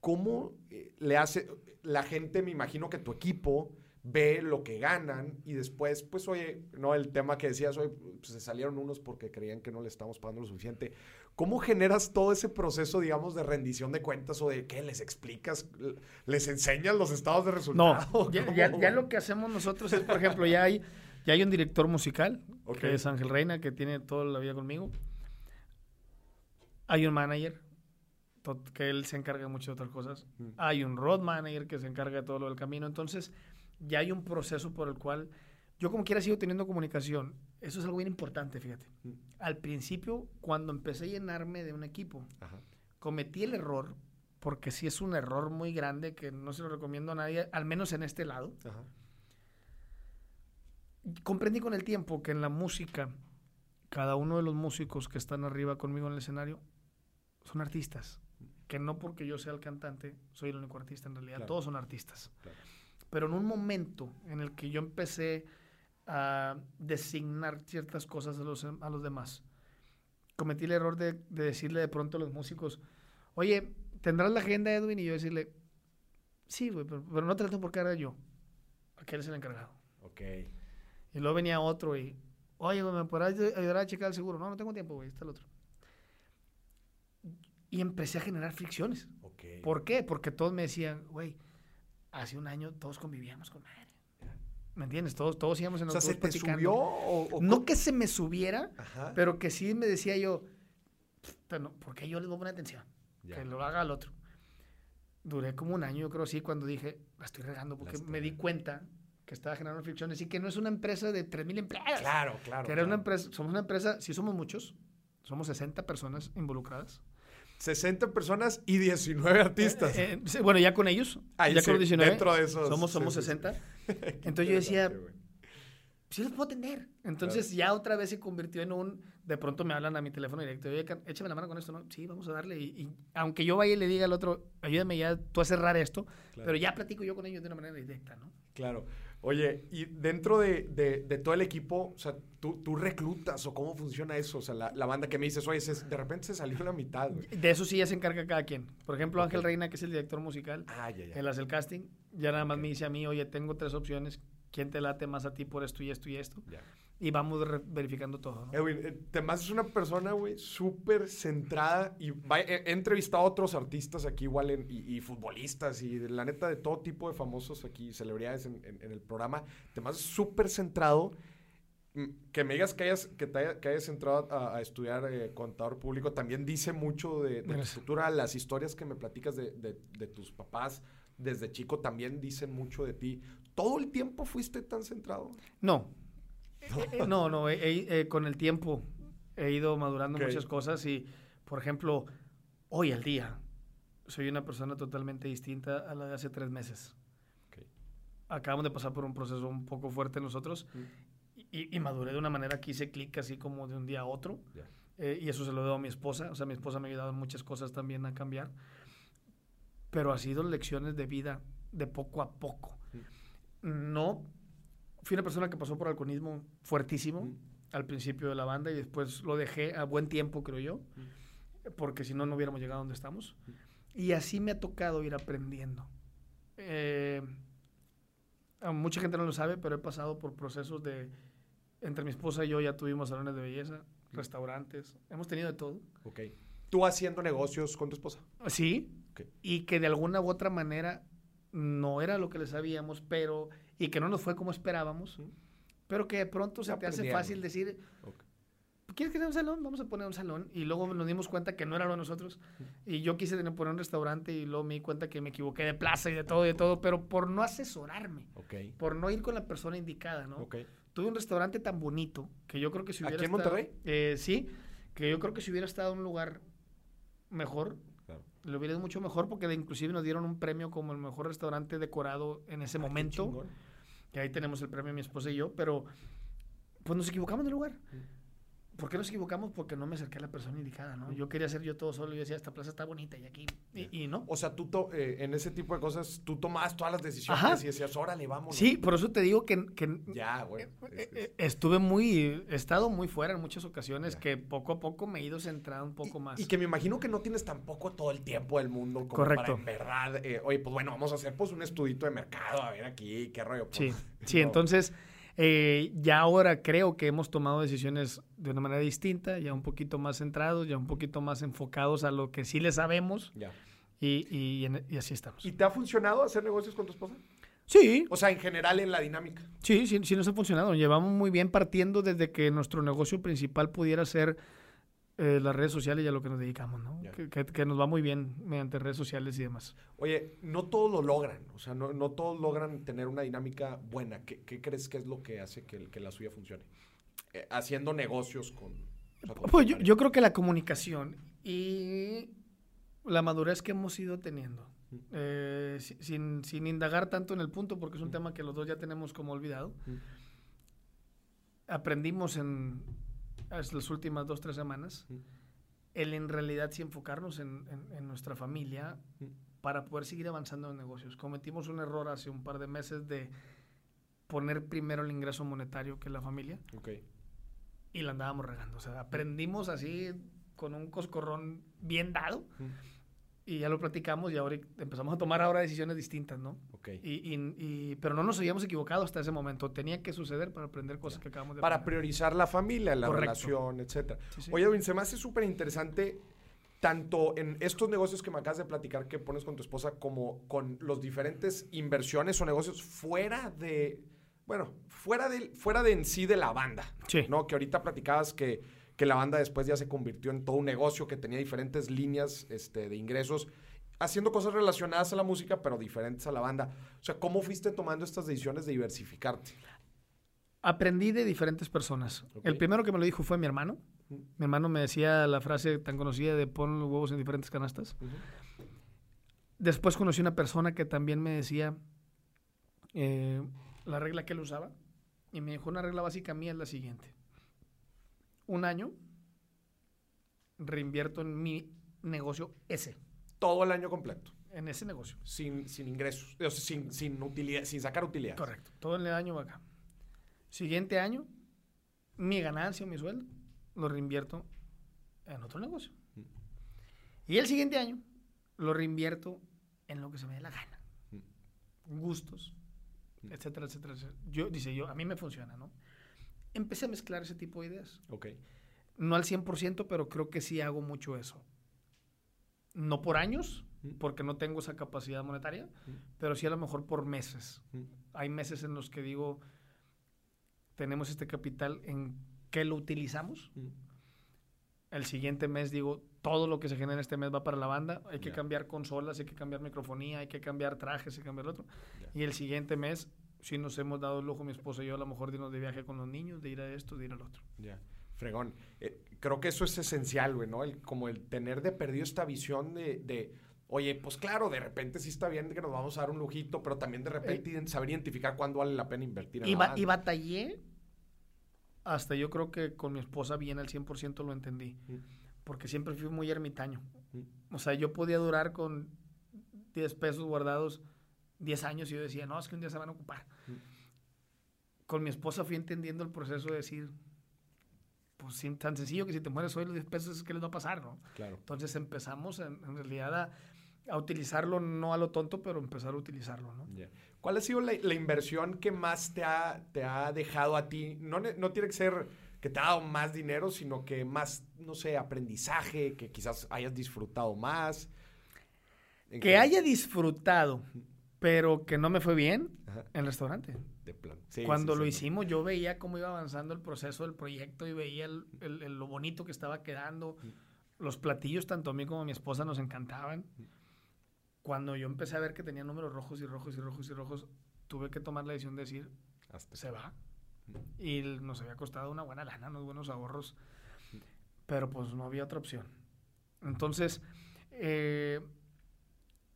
¿Cómo eh, le hace la gente, me imagino que tu equipo ve lo que ganan y después, pues, oye, no, el tema que decías, hoy pues, se salieron unos porque creían que no le estamos pagando lo suficiente. ¿Cómo generas todo ese proceso, digamos, de rendición de cuentas o de qué? ¿Les explicas? ¿Les enseñas los estados de resultados? No, ya, lo que hacemos nosotros es, por ejemplo, ya hay, ya hay un director musical, que es Ángel Reina, que tiene toda la vida conmigo. Hay un manager, que él se encarga de muchas otras cosas. Mm. Hay un road manager que se encarga de todo lo del camino. Entonces, ya hay un proceso por el cual yo como quiera sigo teniendo comunicación. Eso es algo bien importante, fíjate. Mm. Al principio, cuando empecé a llenarme de un equipo, cometí el error, porque sí es un error muy grande que no se lo recomiendo a nadie, al menos en este lado. Comprendí con el tiempo que en la música, cada uno de los músicos que están arriba conmigo en el escenario son artistas que no porque yo sea el cantante soy el único artista en realidad, todos son artistas. Pero en un momento en el que yo empecé a designar ciertas cosas a los, a los demás, cometí el error de, decirle de pronto a los músicos, oye, ¿tendrás la agenda, Edwin? Y yo decirle, sí, güey, pero, no te por qué era yo. Aquel es el encargado. Ok. Y luego venía otro y, oye, ¿me podrás ayudar a checar el seguro? No, no tengo tiempo, güey, está el otro. Y empecé a generar fricciones. ¿Por qué? Porque todos me decían, güey, hace un año todos convivíamos con madre. ¿Me entiendes? Todos, todos íbamos en los o sea, ¿se te subió? O, no que se me subiera, pero que sí me decía yo, ¿por qué yo le doy buena atención? Que lo haga al otro. Duré como un año, yo creo, sí, cuando dije, la estoy regando, porque me di cuenta que estaba generando fricciones y que no es una empresa de 3.000 empleados. Claro, claro. Que era una empresa, somos una empresa, sí somos muchos, somos 60 personas involucradas. 60 personas y 19 artistas. Eh, eh, bueno, ya con ellos. ya con 19. Dentro de esos. Somos, somos 60. Entonces yo decía, sí los puedo atender. Entonces ya otra vez se convirtió en un, de pronto me hablan a mi teléfono directo, oye, échame la mano con esto, ¿no? Sí, vamos a darle. Y, aunque yo vaya y le diga al otro, ayúdame ya tú a cerrar esto, pero ya platico yo con ellos de una manera directa, ¿no? Claro. Oye, y dentro de, de, todo el equipo, o sea, ¿tú, ¿tú, reclutas o cómo funciona eso? O sea, la, la banda que me dices, oye, de repente se salió la mitad. De eso sí ya se encarga cada quien. Por ejemplo, Ángel Reina, que es el director musical, ah, ya, ya. él hace el casting, ya nada más me dice a mí, oye, tengo tres opciones, ¿quién te late más a ti por esto y esto y esto? Ya y vamos verificando todo. ¿no? Edwin, eh, Temás es una persona, güey, súper centrada y he, entrevistado a otros artistas aquí igual y, futbolistas y la neta de todo tipo de famosos aquí, celebridades en, el programa. Temás es súper centrado. Mm, que me digas que hayas, que te hayas entrado a, estudiar eh, contador público también dice mucho de, de tu estructura. Las historias que me platicas de, de tus papás desde chico también dicen mucho de ti. ¿Todo el tiempo fuiste tan centrado? No, no, no, eh, con el tiempo he ido madurando muchas cosas y, por ejemplo, hoy al día soy una persona totalmente distinta a la de hace tres meses. Acabamos de pasar por un proceso un poco fuerte nosotros mm. y, maduré de una manera que hice clic así como de un día a otro. Eh, y eso se lo debo a mi esposa. O sea, mi esposa me ha ayudado en muchas cosas también a cambiar. Pero ha sido lecciones de vida de poco a poco. Mm. No fui una persona que pasó por alcoholismo fuertísimo al principio de la banda y después lo dejé a buen tiempo, creo yo, porque si no, no hubiéramos llegado a donde estamos. Y así me ha tocado ir aprendiendo. Eh, mucha gente no lo sabe, pero he pasado por procesos de... Entre mi esposa y yo ya tuvimos salones de belleza, restaurantes, hemos tenido de todo. Ok. ¿Tú haciendo negocios con tu esposa? Sí. Y que de alguna u otra manera no era lo que le sabíamos, pero y que no nos fue como esperábamos, pero que de pronto se Ya te hace fácil decir, Ok. ¿quieres que sea un salón? Vamos a poner un salón. Y luego nos dimos cuenta que no era lo de nosotros. Y yo quise tener- poner un restaurante y luego me di cuenta que me equivoqué de plaza y de todo y de todo, pero por no asesorarme, Ok. por no ir con la persona indicada, ¿no? Ok. Tuve un restaurante tan bonito que yo creo que si hubiera ¿Aquí en estado- Monterrey? Eh, sí, que yo creo que si hubiera estado en un lugar mejor, Le hubiera ido mucho mejor porque de- inclusive nos dieron un premio como el mejor restaurante decorado en ese Ah, momento. Que ahí tenemos el premio mi esposa y yo, pero pues nos equivocamos de lugar. ¿Por qué nos equivocamos? Porque no me acerqué a la persona indicada, ¿no? Yo quería hacer yo todo solo y decía, esta plaza está bonita y aquí, y, y no. O sea, tú to- eh, en ese tipo de cosas, tú tomabas todas las decisiones Ajá. y decías, órale, vamos. Sí, por eso te digo que, que Ya, güey. eh, Es- es- eh, estuve muy, he estado muy fuera en muchas ocasiones Ya. que poco a poco me he ido centrando un poco más. Y que me imagino que no tienes tampoco todo el tiempo del mundo como Correcto. para en verdad, eh, oye, pues bueno, vamos a hacer pues un estudito de mercado, a ver aquí, qué rollo. Pues, Sí, sí, no. entonces eh, ya ahora creo que hemos tomado decisiones de una manera distinta, ya un poquito más centrados, ya un poquito más enfocados a lo que sí le sabemos Ya. y, y, en- y así estamos. ¿Y te ha funcionado hacer negocios con tu esposa? Sí, O sea, en general en la dinámica. sí, sí, sí nos ha funcionado. Llevamos muy bien partiendo desde que nuestro negocio principal pudiera ser eh, las redes sociales y a lo que nos dedicamos, ¿no? Que, que- que nos va muy bien mediante redes sociales y demás. Oye, no todos lo logran, o sea, no, no todos logran tener una dinámica buena. ¿Qué, qué crees que es lo que hace que, que la suya funcione? Eh, haciendo negocios con... o sea, con Pues yo, creo que la comunicación y la madurez que hemos ido teniendo, eh, si- sin, sin indagar tanto en el punto, porque es un tema que los dos ya tenemos como olvidado, aprendimos en las últimas dos, tres semanas Mm. el en realidad sí enfocarnos en, en- en nuestra familia Mm. para poder seguir avanzando en negocios. Cometimos un error hace un par de meses de poner primero el ingreso monetario que la familia Ok. y la andábamos regando. O sea, aprendimos así con un coscorrón bien dado Mm. Y ya lo platicamos y ahora empezamos a tomar ahora decisiones distintas, ¿no? Ok. Y, y- y- pero no nos habíamos equivocado hasta ese momento. Tenía que suceder para aprender cosas que acabamos de Para aprender. priorizar la familia, la Correcto. relación. Sí, sí. Oye, Edwin, se me hace súper interesante tanto en estos negocios que me acabas de platicar que pones con tu esposa como con los diferentes inversiones o negocios fuera de, bueno, fuera de, fuera de en sí de la banda. Sí. ¿no? Que ahorita platicabas que, que la banda después ya se convirtió en todo un negocio que tenía diferentes líneas este, de ingresos, haciendo cosas relacionadas a la música, pero diferentes a la banda. O sea, ¿cómo fuiste tomando estas decisiones de diversificarte? Aprendí de diferentes personas. El primero que me lo dijo fue mi hermano. Mi hermano me decía la frase tan conocida de pon los huevos en diferentes canastas. Después conocí una persona que también me decía eh, la regla que él usaba. Y me dijo, una regla básica mía es la siguiente. Un año reinvierto en mi negocio ese, Todo el año completo. en ese negocio. sin, sin ingresos, o sea, sin, sin, utilidad, sin sacar utilidad. Correcto. Todo el año va acá. Siguiente año, mi ganancia o mi sueldo lo reinvierto en otro negocio. Mm. Y el siguiente año lo reinvierto en lo que se me dé la gana. Gustos, Mm. etcétera, etcétera, etcétera. Yo, dice yo, a mí me funciona, ¿no? Empecé a mezclar ese tipo de ideas. Ok. No al 100%, pero creo que sí hago mucho eso. No por años, Mm. porque no tengo esa capacidad monetaria, Mm. pero sí a lo mejor por meses. Mm. Hay meses en los que digo, tenemos este capital, ¿en qué lo utilizamos? Mm. El siguiente mes digo, todo lo que se genera este mes va para la banda, hay que Ya. cambiar consolas, hay que cambiar microfonía, hay que cambiar trajes, hay que cambiar lo otro. Ya. Y el siguiente mes, sí nos hemos dado el lujo, mi esposa y yo, a lo mejor de irnos de viaje con los niños, de ir a esto, de ir al otro. Ya, fregón. Eh, creo que eso es esencial, güey, ¿no? El, como el tener de perdido esta visión de, de, oye, pues claro, de repente sí está bien que nos vamos a dar un lujito, pero también de repente ident- saber identificar cuándo vale la pena invertir en Y, la ba- banda. y batallé hasta yo creo que con mi esposa bien al 100% lo entendí. Mm. Porque siempre fui muy ermitaño. Mm. O sea, yo podía durar con 10 pesos guardados 10 años y yo decía, no, es que un día se van a ocupar. Mm. Con mi esposa fui entendiendo el proceso de decir, pues tan sencillo que si te mueres hoy los 10 pesos, ¿qué les va a pasar? ¿no? Claro. Entonces empezamos en, en realidad a, a utilizarlo, no a lo tonto, pero empezar a utilizarlo. ¿no? Ya. ¿Cuál ha sido la, la inversión que más te ha, te ha dejado a ti? No, no tiene que ser que te ha dado más dinero, sino que más, no sé, aprendizaje, que quizás hayas disfrutado más. ¿En Que qué? haya disfrutado pero que no me fue bien en el restaurante. De plan. Cuando lo hicimos, yo veía cómo iba avanzando el proceso del proyecto y veía lo bonito que estaba quedando. Los platillos, tanto a mí como a mi esposa, nos encantaban. Cuando yo empecé a ver que tenía números rojos y rojos y rojos y rojos, tuve que tomar la decisión de decir, se va. Y nos había costado una buena lana, unos buenos ahorros, pero pues no había otra opción. Entonces, eh,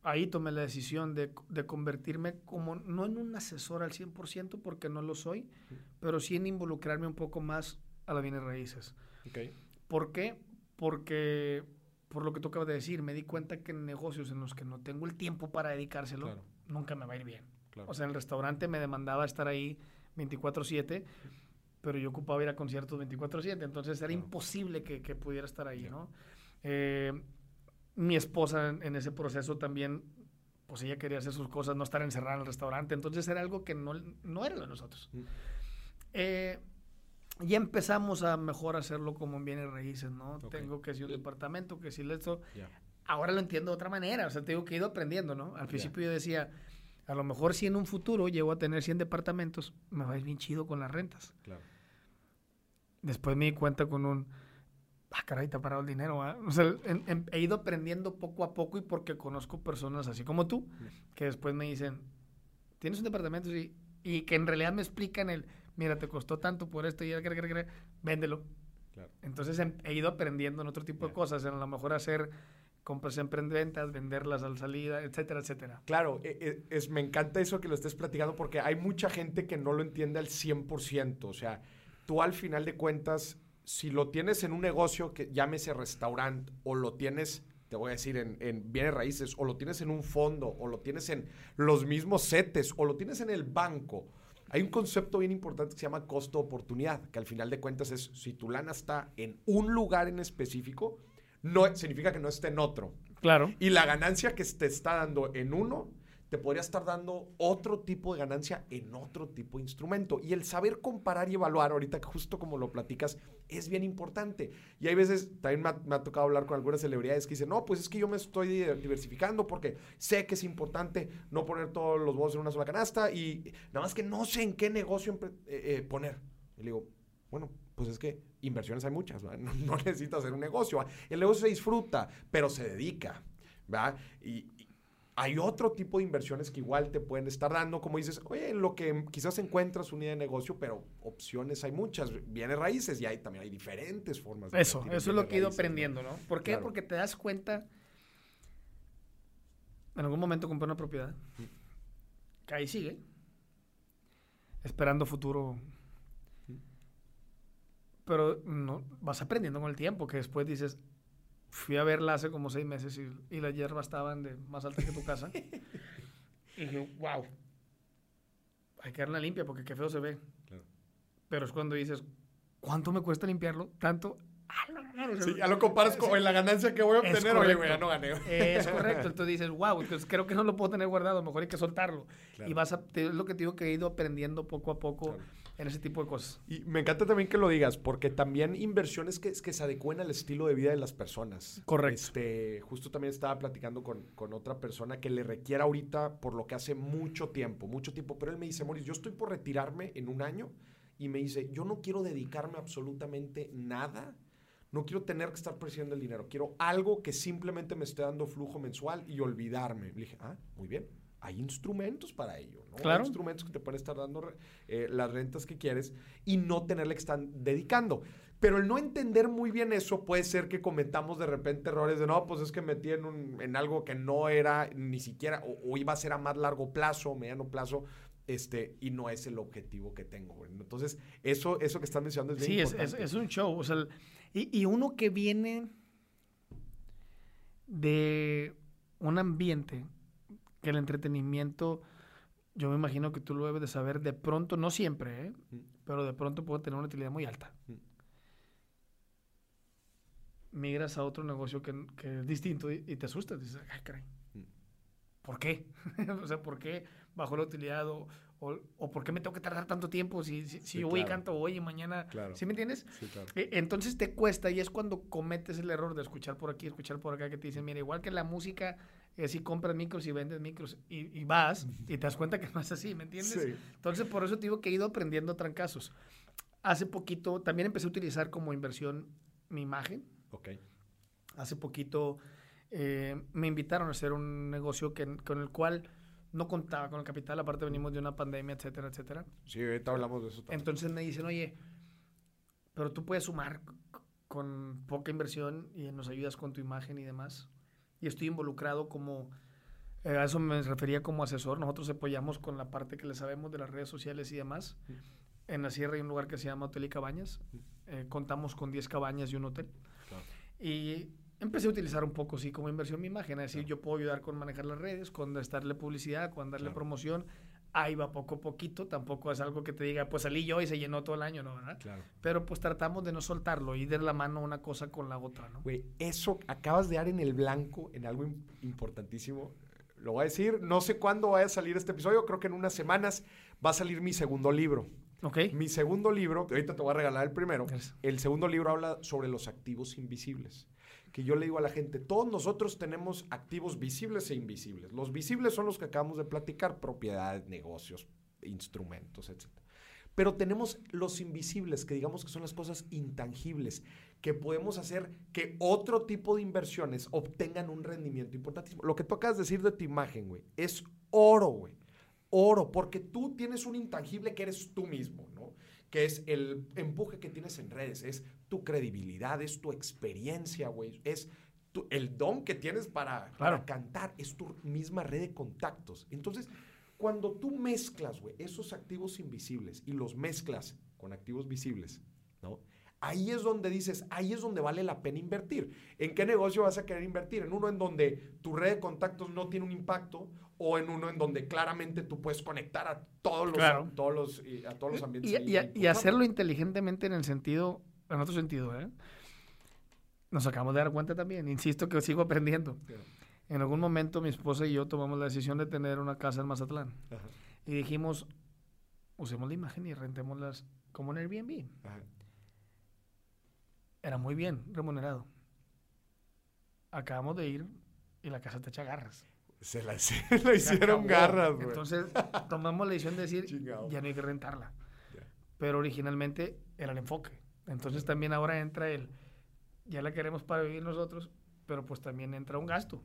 ahí tomé la decisión de, convertirme como, no en un asesor al 100%, porque no lo soy, pero sí en involucrarme un poco más a las bienes raíces. Okay. ¿Por qué? Porque, por lo que tú acabas de decir, me di cuenta que en negocios en los que no tengo el tiempo para dedicárselo, nunca me va a ir bien. O sea, en el restaurante me demandaba estar ahí 24/7, pero yo ocupaba ir a conciertos 24/7, entonces era imposible que, pudiera estar ahí, ¿no? Eh, mi esposa en, ese proceso también, pues ella quería hacer sus cosas, no estar encerrada en el restaurante, entonces era algo que no, no era de nosotros. Mm. Eh, ya empezamos a mejor hacerlo como en bienes raíces, ¿no? Tengo que decir un departamento, que decir esto. Ahora lo entiendo de otra manera, o sea, tengo que ir aprendiendo, ¿no? Al principio yo decía, a lo mejor si en un futuro llego a tener 100 departamentos, me va a ir bien chido con las rentas. Claro. Después me di cuenta con un, ah, caray, te ha parado el dinero. O sea, he ido aprendiendo poco a poco y porque conozco personas así como tú, que después me dicen, tienes un departamento y, y que en realidad me explican el, mira, te costó tanto por esto y ya, véndelo. Claro. Entonces he ido aprendiendo en otro tipo de cosas, en a lo mejor hacer compras en ventas, venderlas al salida, etcétera, etcétera. Claro, e, e, es, me encanta eso que lo estés platicando porque hay mucha gente que no lo entiende al 100%. O sea, tú al final de cuentas, si lo tienes en un negocio que llámese restaurante o lo tienes, te voy a decir, en, en bienes raíces o lo tienes en un fondo o lo tienes en los mismos setes o lo tienes en el banco. Hay un concepto bien importante que se llama costo-oportunidad, que al final de cuentas es si tu lana está en un lugar en específico, no significa que no esté en otro. Claro. Y la ganancia que te está dando en uno, te podría estar dando otro tipo de ganancia en otro tipo de instrumento. Y el saber comparar y evaluar, ahorita justo como lo platicas, es bien importante. Y hay veces, también me ha, tocado hablar con algunas celebridades que dicen, no, pues es que yo me estoy diversificando porque sé que es importante no poner todos los huevos en una sola canasta y nada más que no sé en qué negocio eh, eh, poner. Y le digo, bueno, pues es que inversiones hay muchas, no, necesitas hacer un negocio. El negocio se disfruta, pero se dedica. ¿verdad? Y, hay otro tipo de inversiones que igual te pueden estar dando, como dices, oye, lo que quizás encuentras una idea de negocio, pero opciones hay muchas, viene raíces y hay, también hay diferentes formas de Eso, eso es lo que he ido aprendiendo, ¿no? ¿Por qué? Porque te das cuenta, en algún momento compré una propiedad, que ahí sigue, esperando futuro pero no, vas aprendiendo con el tiempo, que después dices, fui a verla hace como seis meses y, y las hierbas estaban de más alta que tu casa. y dije, wow, hay que darla limpia porque qué feo se ve. Pero es cuando dices, ¿cuánto me cuesta limpiarlo? Tanto. Sí, ya lo comparas con la ganancia que voy a obtener, oye, güey, ya no gané. Es correcto. Entonces dices, wow, pues creo que no lo puedo tener guardado, mejor hay que soltarlo. Y vas a, es lo que te digo que he ido aprendiendo poco a poco en ese tipo de cosas. Y me encanta también que lo digas, porque también inversiones que, que se adecuen al estilo de vida de las personas. Correcto. Este, justo también estaba platicando con, con otra persona que le requiera ahorita por lo que hace mucho tiempo, mucho tiempo, pero él me dice, Moris, yo estoy por retirarme en un año y me dice, yo no quiero dedicarme absolutamente nada. No quiero tener que estar presionando el dinero. Quiero algo que simplemente me esté dando flujo mensual y olvidarme. Le dije, ah, muy bien hay instrumentos para ello, ¿no? Claro. Hay instrumentos que te pueden estar dando eh, las rentas que quieres y no tenerle que estar dedicando. Pero el no entender muy bien eso puede ser que cometamos de repente errores de no, pues es que metí en, un, en algo que no era ni siquiera, o, iba a ser a más largo plazo, mediano plazo, este, y no es el objetivo que tengo. Entonces, eso, eso que estás mencionando es bien sí, es, es, un show. O sea, y, y uno que viene de un ambiente que el entretenimiento, yo me imagino que tú lo debes de saber de pronto, no siempre, ¿eh? mm. pero de pronto puede tener una utilidad muy alta. Mm. Migras a otro negocio que, es distinto y, te asustas, dices, ay, caray. Mm. ¿Por qué? o sea, ¿por qué bajó la utilidad? O, o, por qué me tengo que tardar tanto tiempo si, si, yo voy y canto hoy y mañana? ¿Sí me entiendes? Sí, claro. E, entonces te cuesta y es cuando cometes el error de escuchar por aquí, escuchar por acá, que te dicen, mira, igual que la música es si compras micros y vendes micros y, vas y te das cuenta que no es así, ¿me entiendes? Sí. Entonces, por eso te digo que he ido aprendiendo trancazos. Hace poquito, también empecé a utilizar como inversión mi imagen. Ok. Hace poquito eh, me invitaron a hacer un negocio que, con el cual no contaba con el capital, aparte venimos de una pandemia, etcétera, etcétera. Sí, ahorita hablamos de eso también. Entonces me dicen, oye, pero tú puedes sumar con poca inversión y nos ayudas con tu imagen y demás. Y estoy involucrado como, eh, a eso me refería como asesor. Nosotros apoyamos con la parte que le sabemos de las redes sociales y demás. En la sierra hay un lugar que se llama Hotel y Cabañas. Eh, contamos con 10 cabañas y un hotel. Y empecé a utilizar un poco, sí, como inversión mi imagen. Es decir, yo puedo ayudar con manejar las redes, con darle publicidad, con darle promoción. Ahí va poco a poquito, tampoco es algo que te diga, pues salí yo y se llenó todo el año, ¿no? ¿verdad? Claro. Pero pues tratamos de no soltarlo y de la mano una cosa con la otra, ¿no? Güey, eso acabas de dar en el blanco en algo importantísimo. Lo voy a decir, no sé cuándo vaya a salir este episodio, creo que en unas semanas va a salir mi segundo libro. Ok. Mi segundo libro, ahorita te voy a regalar el primero. El segundo libro habla sobre los activos invisibles que yo le digo a la gente, todos nosotros tenemos activos visibles e invisibles. Los visibles son los que acabamos de platicar, propiedades, negocios, instrumentos, etc. Pero tenemos los invisibles, que digamos que son las cosas intangibles, que podemos hacer que otro tipo de inversiones obtengan un rendimiento importantísimo. Lo que tú acabas de decir de tu imagen, güey, es oro, güey. Oro, porque tú tienes un intangible que eres tú mismo, ¿no? Que es el empuje que tienes en redes, es tu credibilidad, es tu experiencia, güey. Es el don que tienes para, para cantar, es tu misma red de contactos. Entonces, cuando tú mezclas, güey, esos activos invisibles y los mezclas con activos visibles, ¿no? Ahí es donde dices, ahí es donde vale la pena invertir. ¿En qué negocio vas a querer invertir? ¿En uno en donde tu red de contactos no tiene un impacto o en uno en donde claramente tú puedes conectar a todos los, todos los, a todos los ambientes? Y, y hacerlo inteligentemente en el sentido en otro sentido, ¿eh? Nos acabamos de dar cuenta también, insisto que sigo aprendiendo. En algún momento mi esposa y yo tomamos la decisión de tener una casa en Mazatlán. Y dijimos, usemos la imagen y rentémoslas como en Airbnb. Era muy bien remunerado. Acabamos de ir y la casa te echa garras. Se la, hicieron garras, güey. Entonces tomamos la decisión de decir, ya no hay que rentarla. Pero originalmente era el enfoque. Entonces también ahora entra el, ya la queremos para vivir nosotros, pero pues también entra un gasto.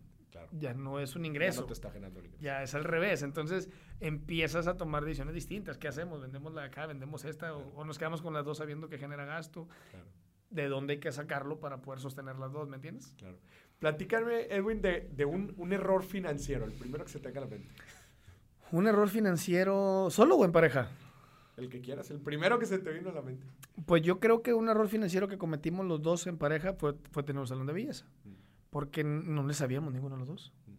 Ya no es un ingreso. Ya no te está generando ingreso. Ya es al revés. Entonces empiezas a tomar decisiones distintas. ¿Qué hacemos? ¿Vendemos la de acá? ¿Vendemos esta? O, nos quedamos con las dos sabiendo que genera gasto? ¿De dónde hay que sacarlo para poder sostener las dos? ¿Me entiendes? Claro. Platícame, Edwin, de, de un, un, error financiero, el primero que se tenga a la mente. Un error financiero, solo o en pareja. El que quieras, el primero que se te vino a la mente. Pues yo creo que un error financiero que cometimos los dos en pareja fue, fue tener un salón de belleza. Mm. Porque no le sabíamos ninguno de los dos. Mm.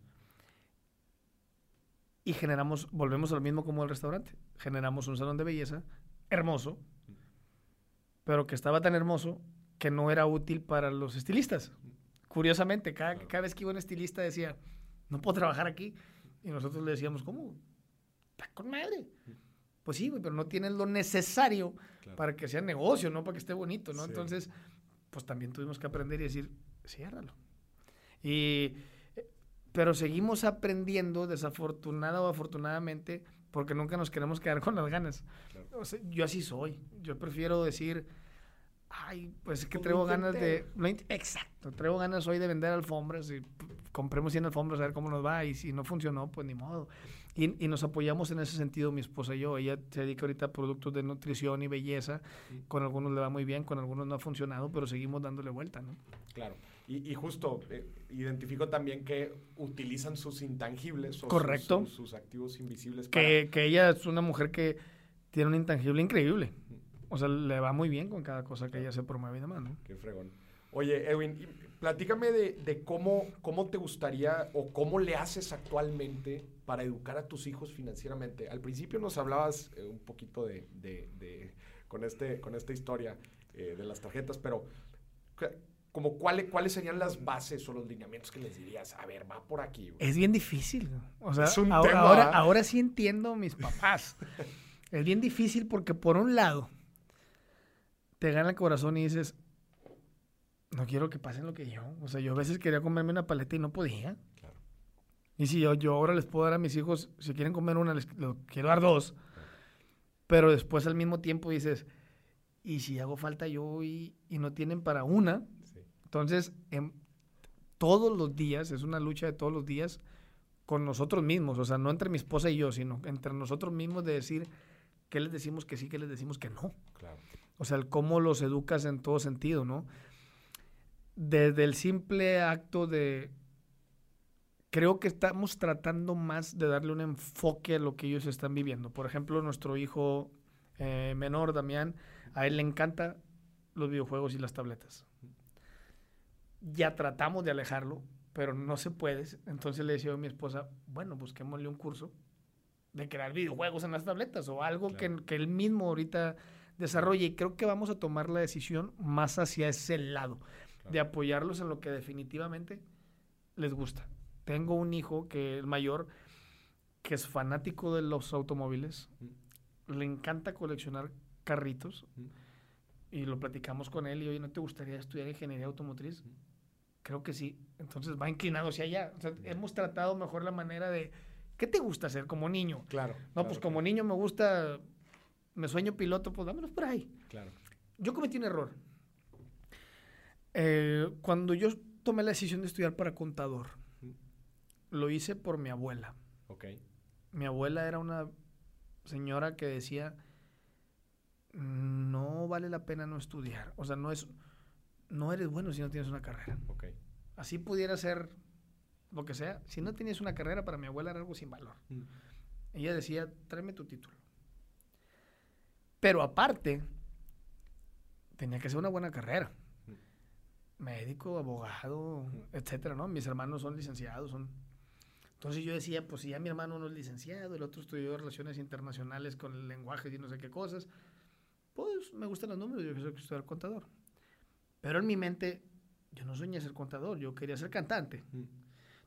Y generamos, volvemos a lo mismo como el restaurante. Generamos un salón de belleza hermoso, mm. pero que estaba tan hermoso que no era útil para los estilistas. Curiosamente, cada, cada vez que iba un estilista decía, no puedo trabajar aquí. Y nosotros le decíamos, ¿cómo? Está con madre. Pues sí, pero no tienen lo necesario para que sea negocio, no para que esté bonito, ¿no? Entonces, pues también tuvimos que aprender y decir, ciérralo. Y, eh, pero seguimos aprendiendo, desafortunada o afortunadamente, porque nunca nos queremos quedar con las ganas. yo así soy. Yo prefiero decir, ay, pues es que traigo ganas de... Exacto, traigo ganas hoy de vender alfombras y compremos 100 alfombras a ver cómo nos va y si no funcionó, pues ni modo. Y, nos apoyamos en ese sentido, mi esposa y yo. Ella se dedica ahorita a productos de nutrición y belleza. Con algunos le va muy bien, con algunos no ha funcionado, pero seguimos dándole vuelta, ¿no? Claro. Y, justo eh, identifico también que utilizan sus intangibles o Correcto. Sus, activos invisibles. Que, que ella es una mujer que tiene un intangible increíble. O sea, le va muy bien con cada cosa que ella se promueve y demás, ¿no? Qué fregón. Oye, Edwin, platícame de, cómo, cómo te gustaría o cómo le haces actualmente para educar a tus hijos financieramente. Al principio nos hablabas eh, un poquito de, con, este, con esta historia eh, de las tarjetas, pero como cuáles, cuáles serían las bases o los lineamientos que les dirías, a ver, va por aquí. Es bien difícil. O sea, ahora, ahora, ahora sí entiendo mis papás. es bien difícil porque por un lado te gana el corazón y dices, no quiero que pasen lo que yo. O sea, yo a veces quería comerme una paleta y no podía. Claro. Y si yo, yo ahora les puedo dar a mis hijos, si quieren comer una, les, les quiero dar dos. Pero después al mismo tiempo dices, ¿y si hago falta yo y, y no tienen para una? Sí. Entonces, em, todos los días, es una lucha de todos los días con nosotros mismos, o sea, no entre mi esposa y yo, sino entre nosotros mismos de decir qué les decimos que sí, qué les decimos que no. Claro. O sea, el cómo los educas en todo sentido, ¿no? Desde el simple acto de... Creo que estamos tratando más de darle un enfoque a lo que ellos están viviendo. Por ejemplo, nuestro hijo eh, menor, Damián, a él le encanta los videojuegos y las tabletas. Ya tratamos de alejarlo, pero no se puede. Entonces le decía a mi esposa, bueno, busquémosle un curso de crear videojuegos en las tabletas o algo Claro. que, que él mismo ahorita desarrolle. Y creo que vamos a tomar la decisión más hacia ese lado, Claro. de apoyarlos en lo que definitivamente les gusta. Tengo un hijo que es mayor, que es fanático de los automóviles, le encanta coleccionar carritos Ujú. y lo platicamos con él y oye, ¿no te gustaría estudiar ingeniería automotriz? Ujú. Creo que sí. Entonces va inclinado hacia allá. O sea, hemos tratado mejor la manera de, ¿qué te gusta hacer como niño? Claro. No, pues como niño me gusta, me sueño piloto, pues dámelos por ahí. Claro. Yo cometí un error. Eh, cuando yo tomé la decisión de estudiar para contador, lo hice por mi abuela. Ok. Mi abuela era una señora que decía, no vale la pena no estudiar. O sea, no es, no eres bueno si no tienes una carrera. Ok. Así pudiera ser lo que sea. Si no tenías una carrera, para mi abuela era algo sin valor. Mm. Ella decía, tráeme tu título. Pero aparte, tenía que ser una buena carrera. Médico, abogado, etcétera, ¿no? Mis hermanos son licenciados, son... Entonces yo decía, pues si ya mi hermano no es licenciado, el otro estudió Relaciones Internacionales con el lenguaje y no sé qué cosas, pues me gustan los números, yo quiero estudiar contador. Pero en mi mente, yo no soñé ser contador, yo quería ser cantante. Mm.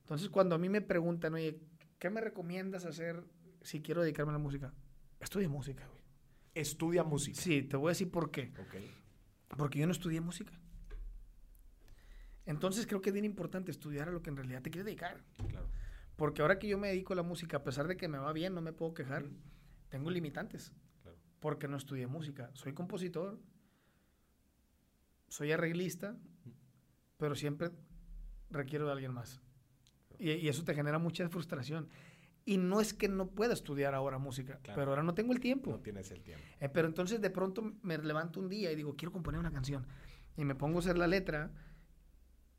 Entonces, cuando a mí me preguntan, oye, ¿qué me recomiendas hacer si quiero dedicarme a la música? Estudia música, güey. Estudia música. Sí, te voy a decir por qué. Ok. Porque yo no estudié música. Entonces, creo que es bien importante estudiar a lo que en realidad te quieres dedicar. Claro. Porque ahora que yo me dedico a la música, a pesar de que me va bien, no me puedo quejar, tengo limitantes. Claro. Porque no estudié música. Soy compositor, soy arreglista, pero siempre requiero de alguien más. Y, y eso te genera mucha frustración. Y no es que no pueda estudiar ahora música, Claro. pero ahora no tengo el tiempo. No tienes el tiempo. Eh, pero entonces de pronto me levanto un día y digo, quiero componer una canción. Y me pongo a hacer la letra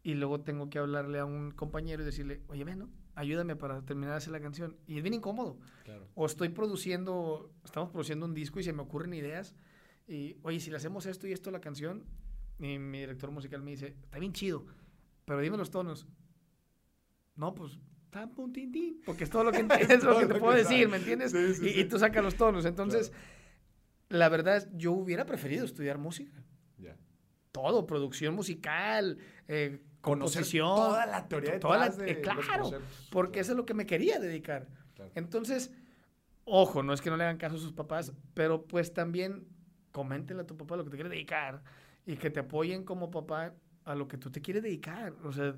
y luego tengo que hablarle a un compañero y decirle, oye, ven, ¿no? ayúdame para terminar de hacer la canción. Y es bien incómodo. Claro. O estoy produciendo, estamos produciendo un disco y se me ocurren ideas. Y, oye, si le hacemos esto y esto a la canción, y mi director musical me dice, está bien chido, pero dime los tonos. No, pues, tan tin, porque es todo lo que, es lo que te puedo decir. ¿me entiendes? Sí, sí, y, sí. y tú sacas los tonos. Entonces, Claro. la verdad es, yo hubiera preferido estudiar música. Todo, producción musical, eh, composición. toda la teoría toda la- detrás de eh, claro, porque eso es lo que me quería dedicar. Claro. Entonces, ojo, no es que no le hagan caso a sus papás, pero pues también coméntenle a tu papá lo que te quiere dedicar y que te apoyen como papá a lo que tú te quieres dedicar. O sea,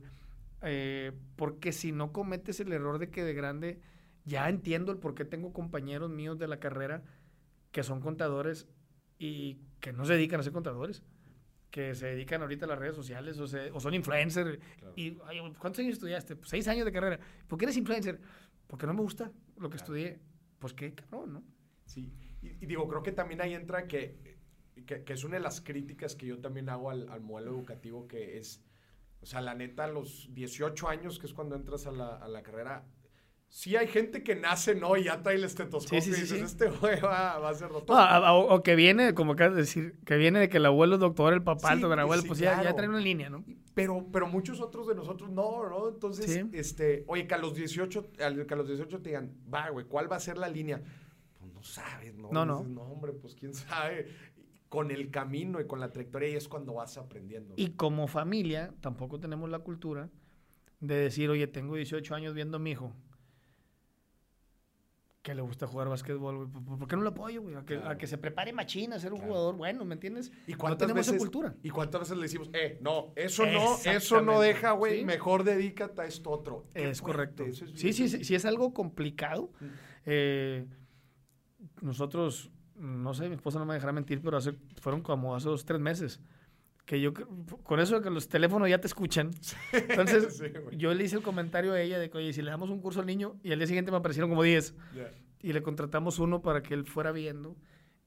eh, porque si no cometes el error de que de grande, ya entiendo el por qué tengo compañeros míos de la carrera que son contadores y que no se dedican a ser contadores, que se dedican ahorita a las redes sociales o, se- o son influencers. Claro. Y, "Oye, ¿cuántos años estudiaste? Pues, seis años de carrera. ¿Por qué eres influencer? Porque no me gusta lo que Claro. estudié. Pues qué cabrón, ¿no? Sí, y, y digo, creo que también ahí entra que, que, que es una de las críticas que yo también hago al, al modelo educativo, que es, o sea, la neta, a los 18 años, que es cuando entras a la, a la carrera, sí hay gente que nace, ¿no? Y ya trae el estetoscopio Sí, sí, y dices, este güey va, va a ser doctor. No, o, o que viene, como acabas de decir, que viene de que el abuelo es doctor, el papá, el sí, pues ya, ya traen una línea, ¿no? Pero, pero muchos otros de nosotros no, ¿no? Entonces, este, oye, que a los 18, al- que a los 18 te digan, va, güey, ¿cuál va a ser la línea? Pues no sabes, ¿no? No, no. Dices, no, hombre, pues quién sabe. Con el camino y con la trayectoria ahí es cuando vas aprendiendo. Y como familia, tampoco tenemos la cultura de decir, oye, tengo 18 años viendo a mi hijo que le gusta jugar básquetbol, güey. ¿Por, qué no lo apoyo, güey? A que, a que se prepare machina a ser un jugador bueno, ¿me entiendes? ¿Y no tenemos veces, esa cultura. ¿Y cuántas veces le decimos, eh, no, eso no, eso no deja, güey, Sí. mejor dedícate a esto otro. Es correcto. es sí, sí, sí, sí, es algo complicado. Eh, nosotros, no sé, mi esposa no me dejará mentir, pero hace, fueron como hace dos, tres meses. Que yo, con eso de que los teléfonos ya te escuchan. Entonces, Sí, yo le hice el comentario a ella de que, oye, si le damos un curso al niño, y al día siguiente me aparecieron como 10. Ya. Y le contratamos uno para que él fuera viendo.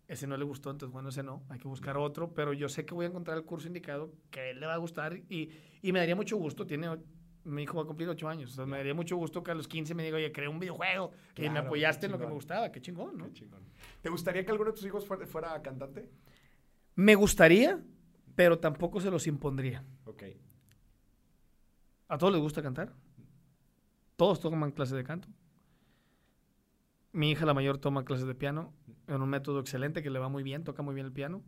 Ese no le gustó, entonces bueno, ese no, hay que buscar otro, pero yo sé que voy a encontrar el curso indicado que a él le va a gustar y, y me daría mucho gusto, tiene, mi hijo va a cumplir 8 años, me daría mucho gusto que a los 15 me diga, oye, creé un videojuego y me apoyaste en lo que me gustaba, qué chingón, ¿no? Qué chingón. ¿Te gustaría que alguno de tus hijos fuera, fuera cantante? Me gustaría, pero tampoco se los impondría. Ok. A todos les gusta cantar, todos toman clases de canto. Mi hija, la mayor, toma clases de piano en un método excelente que le va muy bien, toca muy bien el piano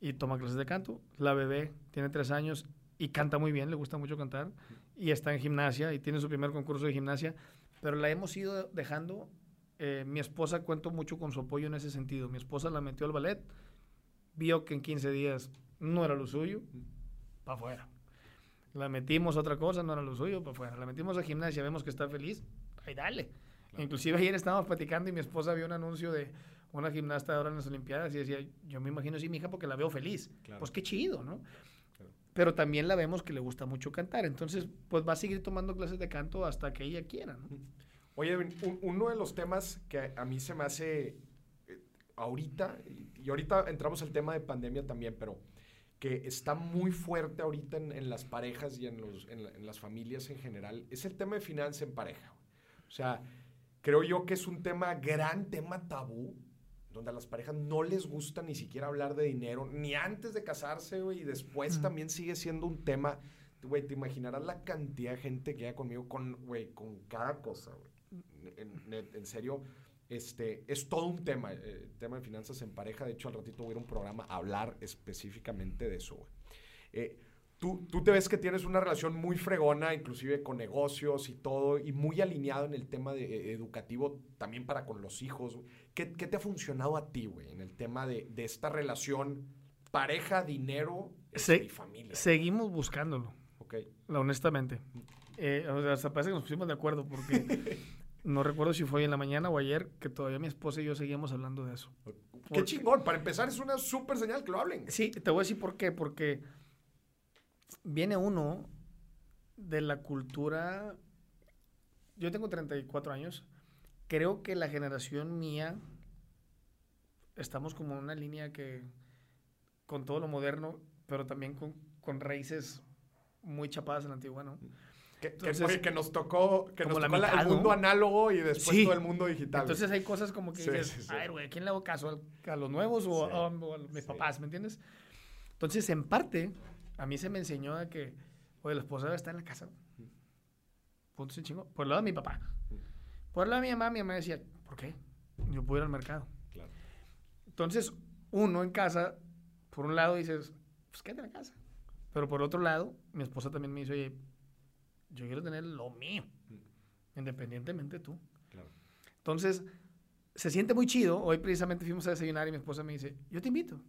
y toma clases de canto. La bebé tiene tres años y canta muy bien, le gusta mucho cantar y está en gimnasia y tiene su primer concurso de gimnasia, pero la hemos ido dejando. eh, mi esposa cuento mucho con su apoyo en ese sentido. Mi esposa la metió al ballet, vio que en 15 días no era lo suyo, para afuera. La metimos a otra cosa, no era lo suyo, para afuera. La metimos a gimnasia, vemos que está feliz, ahí dale. Inclusive ayer estábamos platicando y mi esposa vio un anuncio de una gimnasta ahora en las Olimpiadas y decía, yo me imagino así mi hija porque la veo feliz. Claro. Pues qué chido, ¿no? Pero también la vemos que le gusta mucho cantar. Entonces, pues va a seguir tomando clases de canto hasta que ella quiera, ¿no? Oye, un- uno de los temas que a mí se me hace eh, ahorita, y, ahorita entramos al tema de pandemia también, pero que está muy fuerte ahorita en, en las parejas y en, los, en, en las familias en general, es el tema de finanzas en pareja. O sea, creo yo que es un tema, gran tema tabú, donde a las parejas no les gusta ni siquiera hablar de dinero, ni antes de casarse, güey, y después también sigue siendo un tema. Güey, te imaginarás la cantidad de gente que llega conmigo con, güey, con cada cosa, güey. En, en- en serio, este, es todo un tema, eh, el tema de finanzas en pareja. De hecho, al ratito voy a ir a un programa a hablar específicamente de eso, güey. Eh, tú, tú te ves que tienes una relación muy fregona, inclusive con negocios y todo, y muy alineado en el tema de, eh, educativo también para con los hijos. ¿Qué, qué te ha funcionado a ti, güey, en el tema de, de esta relación pareja, dinero este, Se- y familia? Seguimos buscándolo, Ok. la- honestamente. Eh, o sea, hasta parece que nos pusimos de acuerdo porque no recuerdo si fue hoy en la mañana o ayer que todavía mi esposa y yo seguíamos hablando de eso. Qué Porque- chingón. Para empezar, es una súper señal que lo hablen. Sí, te voy a decir por qué. Porque viene uno de la cultura. Yo tengo 34 años. Creo que la generación mía estamos como en una línea que con todo lo moderno, pero también con, con raíces muy chapadas en la antigua, ¿no? Que, que- Entonces, oye, que nos tocó, que nos tocó la- el ¿no? mundo análogo y después Sí. todo el mundo digital. Entonces hay cosas como que Sí, dices, sí, a ver, güey, ¿a quién le hago caso? ¿Al- ¿A los nuevos o, a, mis papás? ¿Me entiendes? Entonces, en parte, a mí se me enseñó a que, oye, la esposa debe estar en la casa. Punto sin chingo. Por el lado de mi papá. Por el lado de mi mamá, mi mamá decía, ¿por qué? Yo puedo ir al mercado. Claro. Entonces, uno en casa, por un lado dices, pues quédate en la casa. Pero por otro lado, mi esposa también me dice, oye, yo quiero tener lo mío, independientemente tú. Claro. Entonces, se siente muy chido. Hoy precisamente fuimos a desayunar y mi esposa me dice, yo te invito.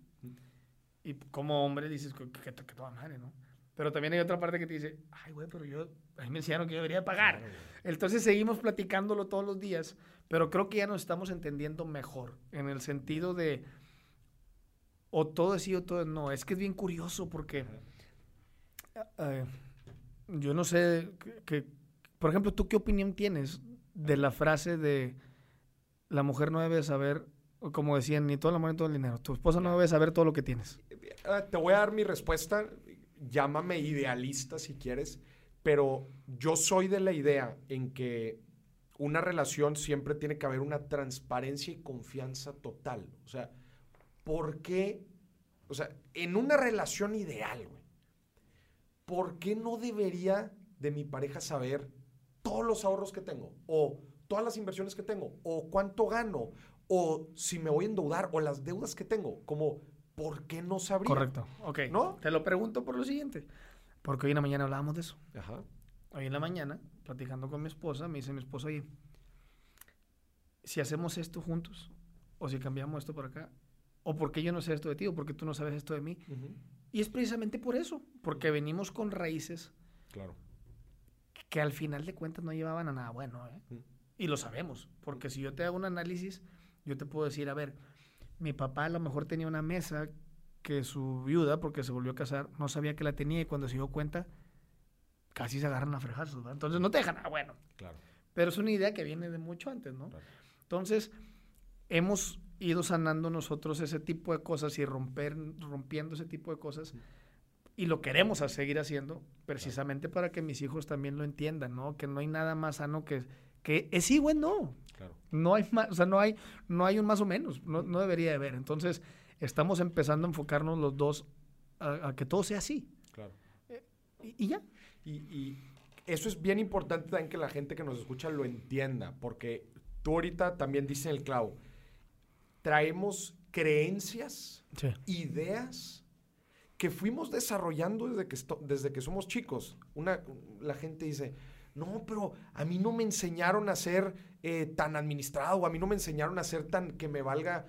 Y como hombre dices, que, que, que toda madre, ¿no? Pero también hay otra parte que te dice, ay, güey, pero yo, a mí me enseñaron que yo debería pagar. Claro. Entonces seguimos platicándolo todos los días, pero creo que ya nos estamos entendiendo mejor, en el sentido de, o todo es sí o todo es no. Es que es bien curioso porque, eh, yo no sé, que, que- por ejemplo, ¿tú qué opinión tienes de la frase de la mujer no debe saber, como decían, ni todo el amor ni todo el dinero? Tu esposa no debe saber todo lo que tienes. Ah, te voy a dar mi respuesta. Llámame idealista si quieres, pero yo soy de la idea en que una relación siempre tiene que haber una transparencia y confianza total. O sea, ¿por qué? O sea, en una relación ideal, güey, ¿por qué no debería de mi pareja saber todos los ahorros que tengo? O todas las inversiones que tengo, o cuánto gano, o si me voy a endeudar, o las deudas que tengo, como, ¿por qué no sabría? Correcto. Ok. ¿No? Te lo pregunto por lo siguiente. Porque hoy en la mañana hablábamos de eso. Ajá. Hoy en la mañana, platicando con mi esposa, me dice mi esposa, oye, si hacemos esto juntos, o si cambiamos esto por acá, o porque yo no sé esto de ti, o porque tú no sabes esto de mí. Y es precisamente por eso, porque venimos con raíces claro. que al final de cuentas no llevaban a nada bueno. ¿eh? Y lo sabemos, porque si yo te hago un análisis, yo te puedo decir, a ver, mi papá a lo mejor tenía una mesa que su viuda, porque se volvió a casar, no sabía que la tenía y cuando se dio cuenta, casi se agarran a frejarse, Entonces no te dejan nada bueno. Claro. Pero es una idea que viene de mucho antes, ¿no? Entonces, hemos ido sanando nosotros ese tipo de cosas y romper, rompiendo ese tipo de cosas. Y lo queremos seguir haciendo precisamente para que mis hijos también lo entiendan, ¿no? Que no hay nada más sano que, que es sí, bueno. Claro. No hay más, o sea, no hay, no hay un más o menos, no, no debería de haber. Entonces, estamos empezando a enfocarnos los dos a, que todo sea así. Claro. Eh, y, ya. Y, y, eso es bien importante también que la gente que nos escucha lo entienda, porque tú ahorita también dices el clavo traemos creencias, ideas que fuimos desarrollando desde que, desde que somos chicos. Una, la gente dice, no, pero a mí no me enseñaron a ser eh, tan administrado, a mí no me enseñaron a ser tan que me valga.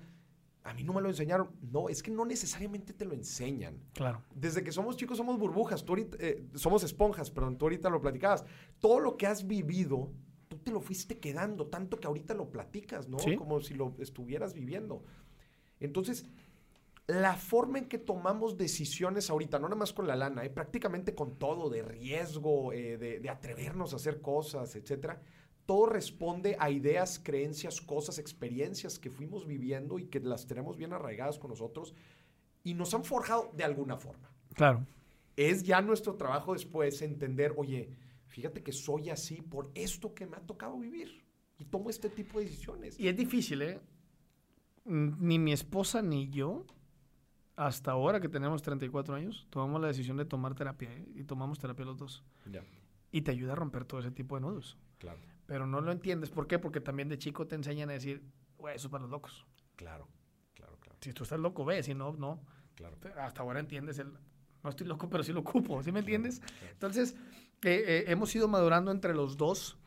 A mí no me lo enseñaron. No, es que no necesariamente te lo enseñan. Claro. Desde que somos chicos somos burbujas, tú eh, somos esponjas, perdón, tú ahorita lo platicabas. Todo lo que has vivido tú te lo fuiste quedando, tanto que ahorita lo platicas, ¿no? Como si lo estuvieras viviendo. Entonces, la forma en que tomamos decisiones ahorita, no nada más con la lana, eh, prácticamente con todo, de riesgo, eh, de, atrevernos a hacer cosas, etcétera, todo responde a ideas, creencias, cosas, experiencias que fuimos viviendo y que las tenemos bien arraigadas con nosotros y nos han forjado de alguna forma. Claro. Es ya nuestro trabajo después entender, oye, fíjate que soy así por esto que me ha tocado vivir y tomo este tipo de decisiones. Y es difícil, ¿eh? Ni mi esposa ni yo, hasta ahora que tenemos 34 años, tomamos la decisión de tomar terapia ¿eh? y tomamos terapia los dos. Y te ayuda a romper todo ese tipo de nudos. Claro. Pero no lo entiendes. ¿Por qué? Porque también de chico te enseñan a decir, güey, eso es para los locos. Claro, claro, claro. Si tú estás loco, ve, si no, no. Claro. hasta ahora entiendes el, no estoy loco, pero sí lo ocupo, ¿sí me entiendes? Entonces, eh, hemos ido madurando entre los dos.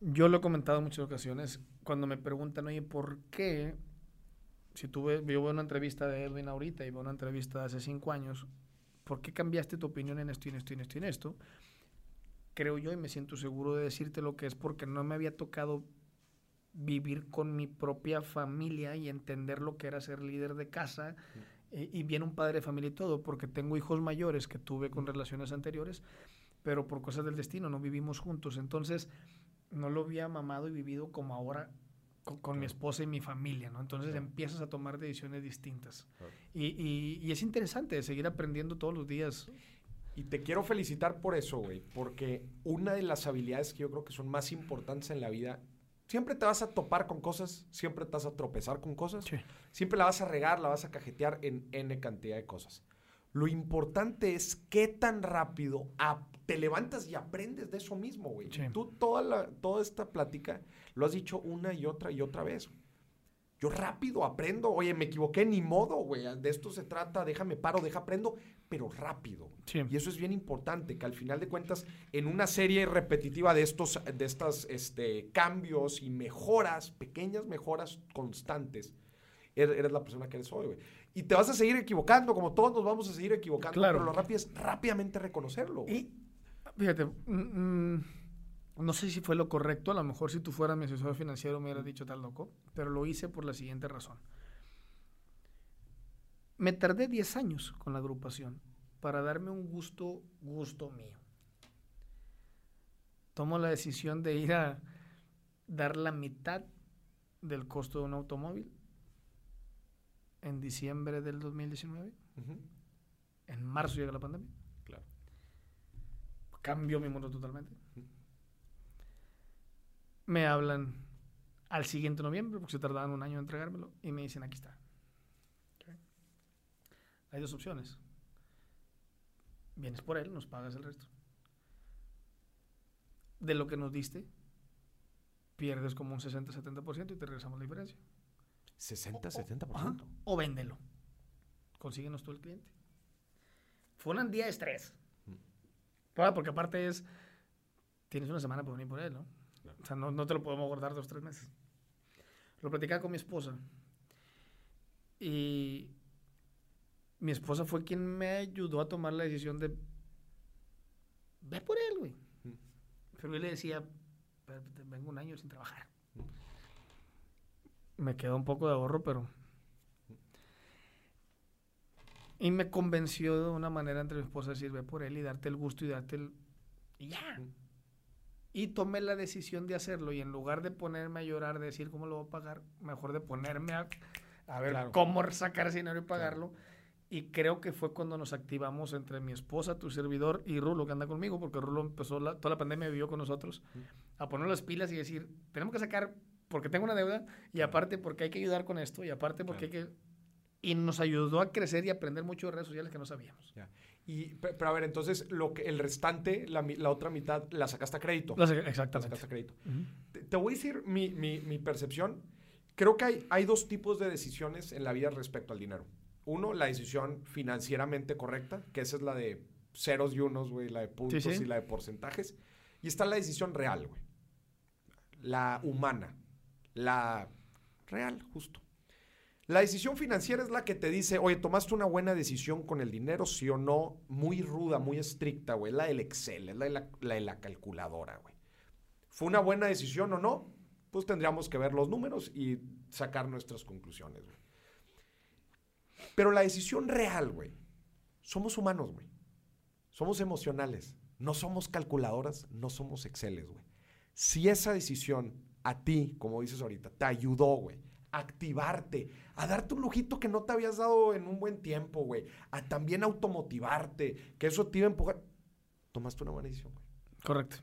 Yo lo he comentado en muchas ocasiones, cuando me preguntan, oye, ¿por qué? Si tuve, yo veo una entrevista de Edwin ahorita y veo una entrevista de hace cinco años, ¿por qué cambiaste tu opinión en esto y en esto y en esto y en esto? Creo yo y me siento seguro de decirte lo que es porque no me había tocado vivir con mi propia familia y entender lo que era ser líder de casa eh, y bien un padre de familia y todo, porque tengo hijos mayores que tuve con relaciones anteriores pero por cosas del destino no vivimos juntos. Entonces, no lo había mamado y vivido como ahora con, mi esposa y mi familia, ¿no? Entonces empiezas a tomar decisiones distintas. Y, y, es interesante seguir aprendiendo todos los días. Y te quiero felicitar por eso, güey, porque una de las habilidades que yo creo que son más importantes en la vida, siempre te vas a topar con cosas, siempre te vas a tropezar con cosas, siempre la vas a regar, la vas a cajetear en N cantidad de cosas. Lo importante es qué tan rápido te levantas y aprendes de eso mismo, güey. Tú toda, toda esta plática lo has dicho una y otra y otra vez. Yo rápido aprendo, oye, me equivoqué, ni modo, güey. De esto se trata, déjame paro, deja aprendo, pero rápido. Y eso es bien importante, que al final de cuentas, en una serie repetitiva de estos de estas, este, cambios y mejoras, pequeñas mejoras constantes, er, eres la persona que eres hoy, güey. Y te vas a seguir equivocando, como todos nos vamos a seguir equivocando. Claro. Pero lo rápido es rápidamente reconocerlo. Y fíjate, mm, mm, no sé si fue lo correcto. A lo mejor si tú fueras mi asesor financiero me hubieras dicho tal loco. Pero lo hice por la siguiente razón. Me tardé 10 años con la agrupación para darme un gusto, gusto mío. Tomo la decisión de ir a dar la mitad del costo de un automóvil en diciembre del 2019. En marzo llega la pandemia. Claro. Cambió mi mundo totalmente. Me hablan al siguiente noviembre, porque se tardaban un año en entregármelo, y me dicen, aquí está. Hay dos opciones. Vienes por él, nos pagas el resto. De lo que nos diste, pierdes como un 60-70% y te regresamos la diferencia. 60, 70%. o véndelo. Consíguenos tú el cliente. Fue un día de estrés. Mm. Porque aparte es, tienes una semana para venir por él, ¿no? O sea, no, te lo podemos guardar dos, tres meses. lo platicaba con mi esposa. Y mi esposa fue quien me ayudó a tomar la decisión de ve por él, güey. Pero yo le decía, vengo un año sin trabajar. Me quedó un poco de ahorro, pero... Y me convenció de una manera entre mi esposa decir, ve por él y darte el gusto y darte el... Y ya. Y tomé la decisión de hacerlo y en lugar de ponerme a llorar, de decir cómo lo voy a pagar, mejor de ponerme a, a ver cómo sacar ese dinero y pagarlo. Y creo que fue cuando nos activamos entre mi esposa, tu servidor y Rulo, que anda conmigo, porque Rulo empezó toda la pandemia, vivió con nosotros, a poner las pilas y decir, tenemos que sacar porque tengo una deuda y aparte porque hay que ayudar con esto y aparte porque hay que... Y nos ayudó a crecer y aprender mucho de redes sociales que no sabíamos. Y, pero a ver, entonces lo que, el restante, la, la otra mitad, la sacaste a crédito. exactamente. La sacaste a crédito. te, voy a decir mi, mi, mi percepción. Creo que hay, hay dos tipos de decisiones en la vida respecto al dinero. Uno, la decisión financieramente correcta, que esa es la de ceros y unos, güey, la de puntos y la de porcentajes. Y está la decisión real, güey. La humana. La real, justo. La decisión financiera es la que te dice, oye, tomaste una buena decisión con el dinero, sí o no, muy ruda, muy estricta, güey. La del Excel, es la de la, la, de la calculadora, güey. ¿Fue una buena decisión o no? Pues tendríamos que ver los números y sacar nuestras conclusiones, güey. Pero la decisión real, güey, somos humanos, güey. Somos emocionales. No somos calculadoras, no somos Exceles, güey. Si esa decisión a ti, como dices ahorita, te ayudó, güey, a activarte, a darte un lujito que no te habías dado en un buen tiempo, güey, a también automotivarte, que eso te iba a empujar, tomaste una buena decisión, güey. Correcto.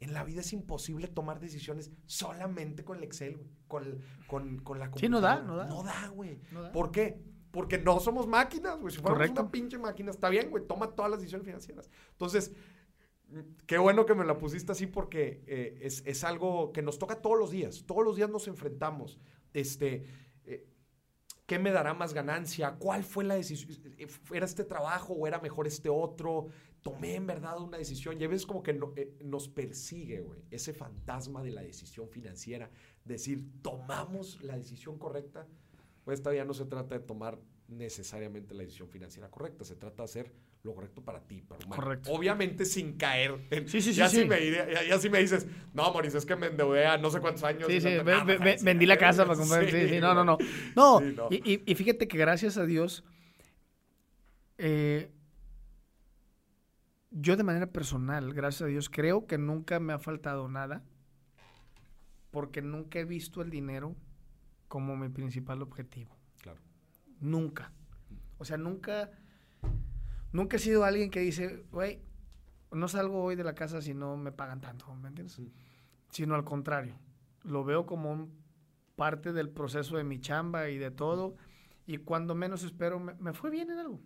En la vida es imposible tomar decisiones solamente con el Excel, güey, con, con, con la Sí, no da, no da. No da, güey. ¿Por qué? Porque no somos máquinas, güey. Si fuéramos una pinche máquina, está bien, güey. Toma todas las decisiones financieras. Entonces, qué bueno que me la pusiste así porque eh, es, algo que nos toca todos los días. Todos los días nos enfrentamos. Este, eh, ¿qué me dará más ganancia? ¿Cuál fue la decisión? ¿Era este trabajo o era mejor este otro? Tomé en verdad una decisión. Y a veces como que eh, nos persigue, güey, ese fantasma de la decisión financiera. Decir, tomamos la decisión correcta pues ya no se trata de tomar necesariamente la decisión financiera correcta, se trata de hacer lo correcto para ti, para Correcto. Obviamente sin caer. sí, sí, ya sí. Si Me, ya, si me dices, no, Mauricio, es que me endeudé a no sé cuántos años. Sí, sí, vendí la casa para comprar. Sí, sí, no, no, no. No, Y, fíjate que gracias a Dios, eh, yo de manera personal, gracias a Dios, creo que nunca me ha faltado nada porque nunca he visto el dinero como mi principal objetivo. Claro. Nunca. O sea, nunca, nunca he sido alguien que dice, güey, no salgo hoy de la casa si no me pagan tanto, ¿me entiendes? Sino al contrario, lo veo como parte del proceso de mi chamba y de todo, y cuando menos espero, me, fue bien en algo.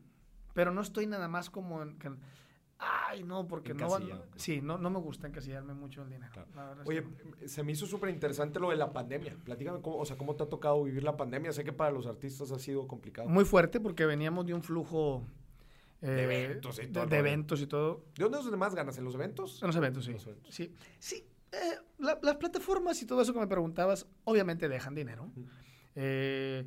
Pero no estoy nada más como en, Ay, no, porque no, Sí, no, no me gusta encasillarme mucho el dinero. Oye, se me hizo súper interesante lo de la pandemia. Platícame, cómo, o sea, ¿cómo te ha tocado vivir la pandemia? Sé que para los artistas ha sido complicado. Muy fuerte porque veníamos de un flujo... de eh, eventos y todo. De, eventos y todo. ¿De dónde es donde más ganas? ¿En los eventos? En los eventos, sí. Sí, sí. Eh, las plataformas y todo eso que me preguntabas, obviamente dejan dinero. Eh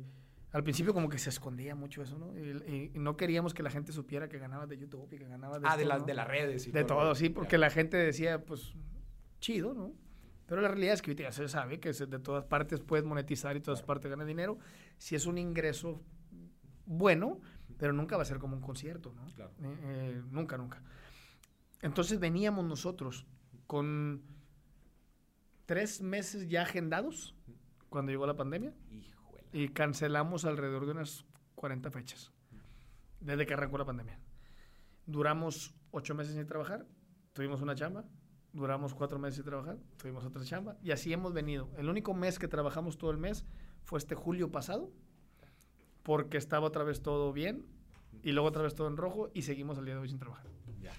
al principio como que se escondía mucho eso, ¿no? Y, no queríamos que la gente supiera que ganaba de YouTube y que ganaba de... Ah, de, las de las redes y De todo, sí, porque la gente decía, pues, chido, ¿no? Pero la realidad es que ya se sabe que de todas partes puedes monetizar y todas partes ganas dinero. Si es un ingreso bueno, pero nunca va a ser como un concierto, ¿no? Claro. Eh, eh, nunca, nunca. Entonces veníamos nosotros con tres meses ya agendados cuando llegó la pandemia. Hijo y cancelamos alrededor de unas 40 fechas desde que arrancó la pandemia. Duramos ocho meses sin trabajar, tuvimos una chamba, duramos cuatro meses sin trabajar, tuvimos otra chamba y así hemos venido. El único mes que trabajamos todo el mes fue este julio pasado porque estaba otra vez todo bien y luego otra vez todo en rojo y seguimos al día de hoy sin trabajar. Ya.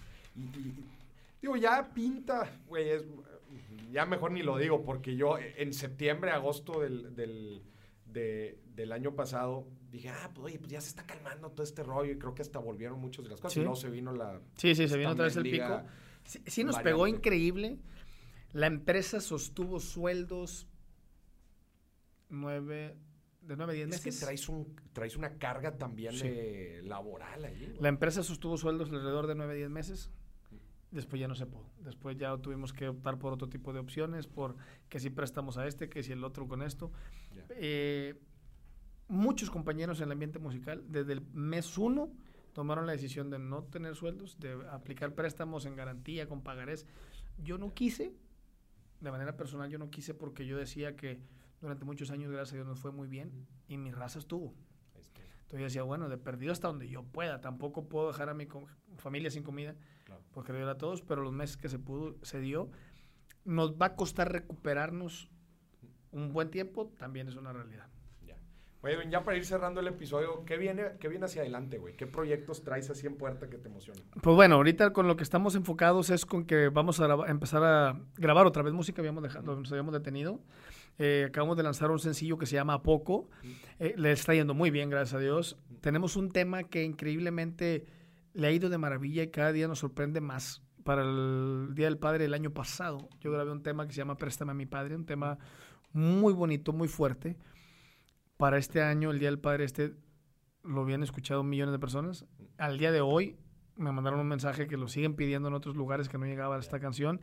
digo, ya pinta, güey, ya mejor ni lo digo porque yo en septiembre, agosto del del año pasado, dije, ah, pues oye, pues ya se está calmando todo este rollo y creo que hasta volvieron muchas de las cosas. Y no se vino la. Sí, sí, se vino otra vez el pico. Sí, nos pegó increíble. La empresa sostuvo sueldos nueve, de nueve a diez Es que meses. traes, un, traes una carga también Sí. eh, laboral ahí. La empresa sostuvo sueldos alrededor de 9 a 10 meses. Después ya no se pudo. Después ya tuvimos que optar por otro tipo de opciones, por que si préstamos a este, que si el otro con esto. Ya. Eh, muchos compañeros en el ambiente musical, desde el mes uno, tomaron la decisión de no tener sueldos, de aplicar préstamos en garantía, con pagarés. Yo no quise, de manera personal, yo no quise porque yo decía que durante muchos años, gracias a Dios, nos fue muy bien y mi raza estuvo. Entonces yo decía, bueno, de perdido hasta donde yo pueda. Tampoco puedo dejar a mi familia sin comida, Claro. porque ayudar a todos, pero los meses que se pudo, se dio. Nos va a costar recuperarnos un buen tiempo, también es una realidad. Ya. Oye, ya para ir cerrando el episodio, ¿qué viene, qué viene hacia adelante, güey? ¿Qué proyectos traes así en puerta que te emocionan? Pues bueno, ahorita con lo que estamos enfocados es con que vamos a empezar a grabar otra vez música, habíamos dejado, nos habíamos detenido. Eh, acabamos de lanzar un sencillo que se llama A Poco. Eh, le está yendo muy bien, gracias a Dios. Tenemos un tema que increíblemente le ha ido de maravilla y cada día nos sorprende más. Para el Día del Padre el año pasado, yo grabé un tema que se llama Préstame a mi Padre, un tema muy bonito, muy fuerte. Para este año, el Día del Padre, este lo habían escuchado millones de personas. Al día de hoy me mandaron un mensaje que lo siguen pidiendo en otros lugares que no llegaba esta canción.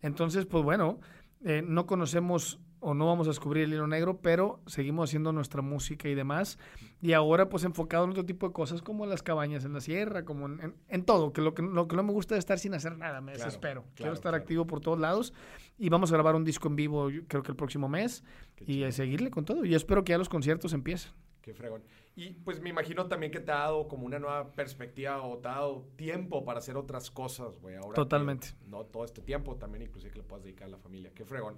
Entonces, pues bueno, eh, no conocemos o no vamos a descubrir el hilo negro, pero seguimos haciendo nuestra música y demás. Y ahora pues enfocado en otro tipo de cosas como en las cabañas en la sierra, como en, en- en todo, que lo, que lo que no me gusta es estar sin hacer nada, me Claro, desespero. claro, Quiero estar claro. activo por todos lados y vamos a grabar un disco en vivo yo creo que el próximo mes Qué y a seguirle con todo. Y espero que ya los conciertos empiecen. Qué fregón. Y pues me imagino también que te ha dado como una nueva perspectiva o te ha dado tiempo para hacer otras cosas, güey. Ahora que- Totalmente. no todo este tiempo, también inclusive que le puedas dedicar a la familia. Qué fregón.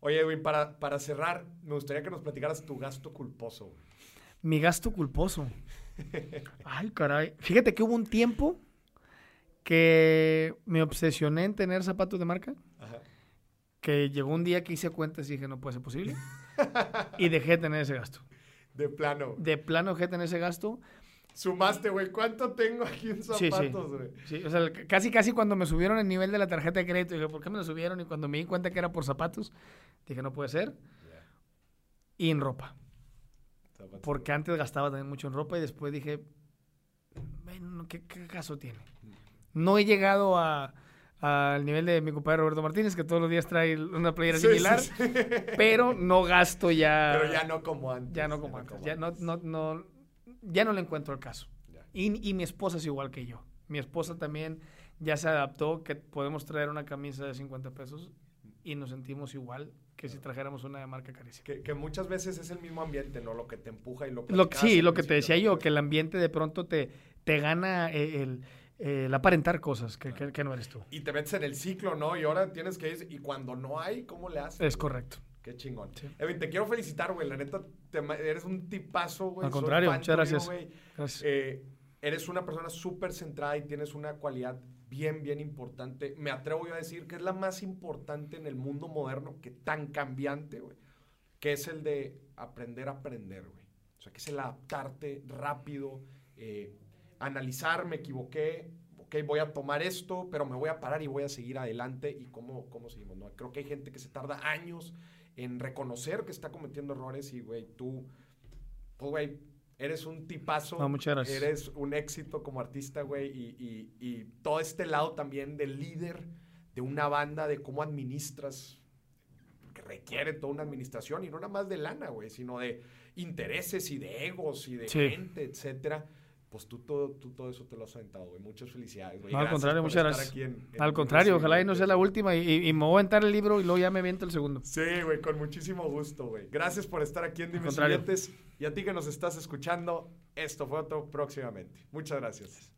Oye, Edwin, para, para cerrar, me gustaría que nos platicaras tu gasto culposo, güey. Mi gasto culposo. Ay, caray. Fíjate que hubo un tiempo que me obsesioné en tener zapatos de marca. Ajá. Que llegó un día que hice cuentas y dije, no puede ser posible. y dejé de tener ese gasto. De plano. De plano dejé de tener ese gasto. Sumaste, güey. ¿Cuánto tengo aquí en zapatos, güey? Sí, o sea, casi, casi cuando me subieron el nivel de la tarjeta de crédito, dije, ¿por qué me lo subieron? Y cuando me di cuenta que era por zapatos, dije, no puede ser. Y en ropa. zapatos, Porque antes gastaba también mucho en ropa y después dije, bueno, ¿qué, qué caso tiene? No he llegado a- al nivel de mi compadre Roberto Martínez, que todos los días trae una playera Sí, similar, sí, sí. pero no gasto ya. Pero ya no como antes. ya no como antes. Ya no, no, no, ya no le encuentro el caso. Y, y mi esposa es igual que yo. Mi esposa también ya se adaptó, que podemos traer una camisa de 50 pesos y nos sentimos igual que si trajéramos una de marca carísima. Que, que muchas veces es el mismo ambiente, ¿no? Lo que te empuja y lo que... Sí, lo que te decía yo, que el ambiente de pronto te, te gana eh, el, el aparentar cosas que, que- que no eres tú. Y te metes en el ciclo, ¿no? Y ahora tienes que ir... Y cuando no hay, ¿cómo le haces? Es correcto. Qué chingón. Sí. Evin, te quiero felicitar, güey. La neta, te eres un tipazo, güey. Al contrario, muchas gracias. güey. Gracias. Eh, eres una persona súper centrada y tienes una cualidad bien, bien importante. Me atrevo yo a decir que es la más importante en el mundo moderno, que tan cambiante, güey. Que es el de aprender a aprender, güey. O sea, que es el adaptarte rápido, eh, analizar, me equivoqué, ok, voy a tomar esto, pero me voy a parar y voy a seguir adelante. ¿Y cómo, cómo seguimos? No? Creo que hay gente que se tarda años en reconocer que está cometiendo errores y, güey, tú, pues, güey, eres un tipazo. No, muchas gracias. Eres un éxito como artista, güey, y, y- y todo este lado también del líder de una banda, de cómo administras, que requiere toda una administración, y no nada más de lana, güey, sino de intereses y de egos y de Sí. gente, etcétera. Pues tú todo, tú todo eso te lo has aventado, güey. Muchas felicidades, güey. No, al contrario, muchas gracias. aquí en- en Al contrario, ojalá y no sea la última y, y- y me voy a aventar el libro y luego ya me aviento el segundo. Sí, güey, con muchísimo gusto, güey. Gracias por estar aquí en Dime. Y a ti que nos estás escuchando, esto fue otro próximamente. Muchas gracias.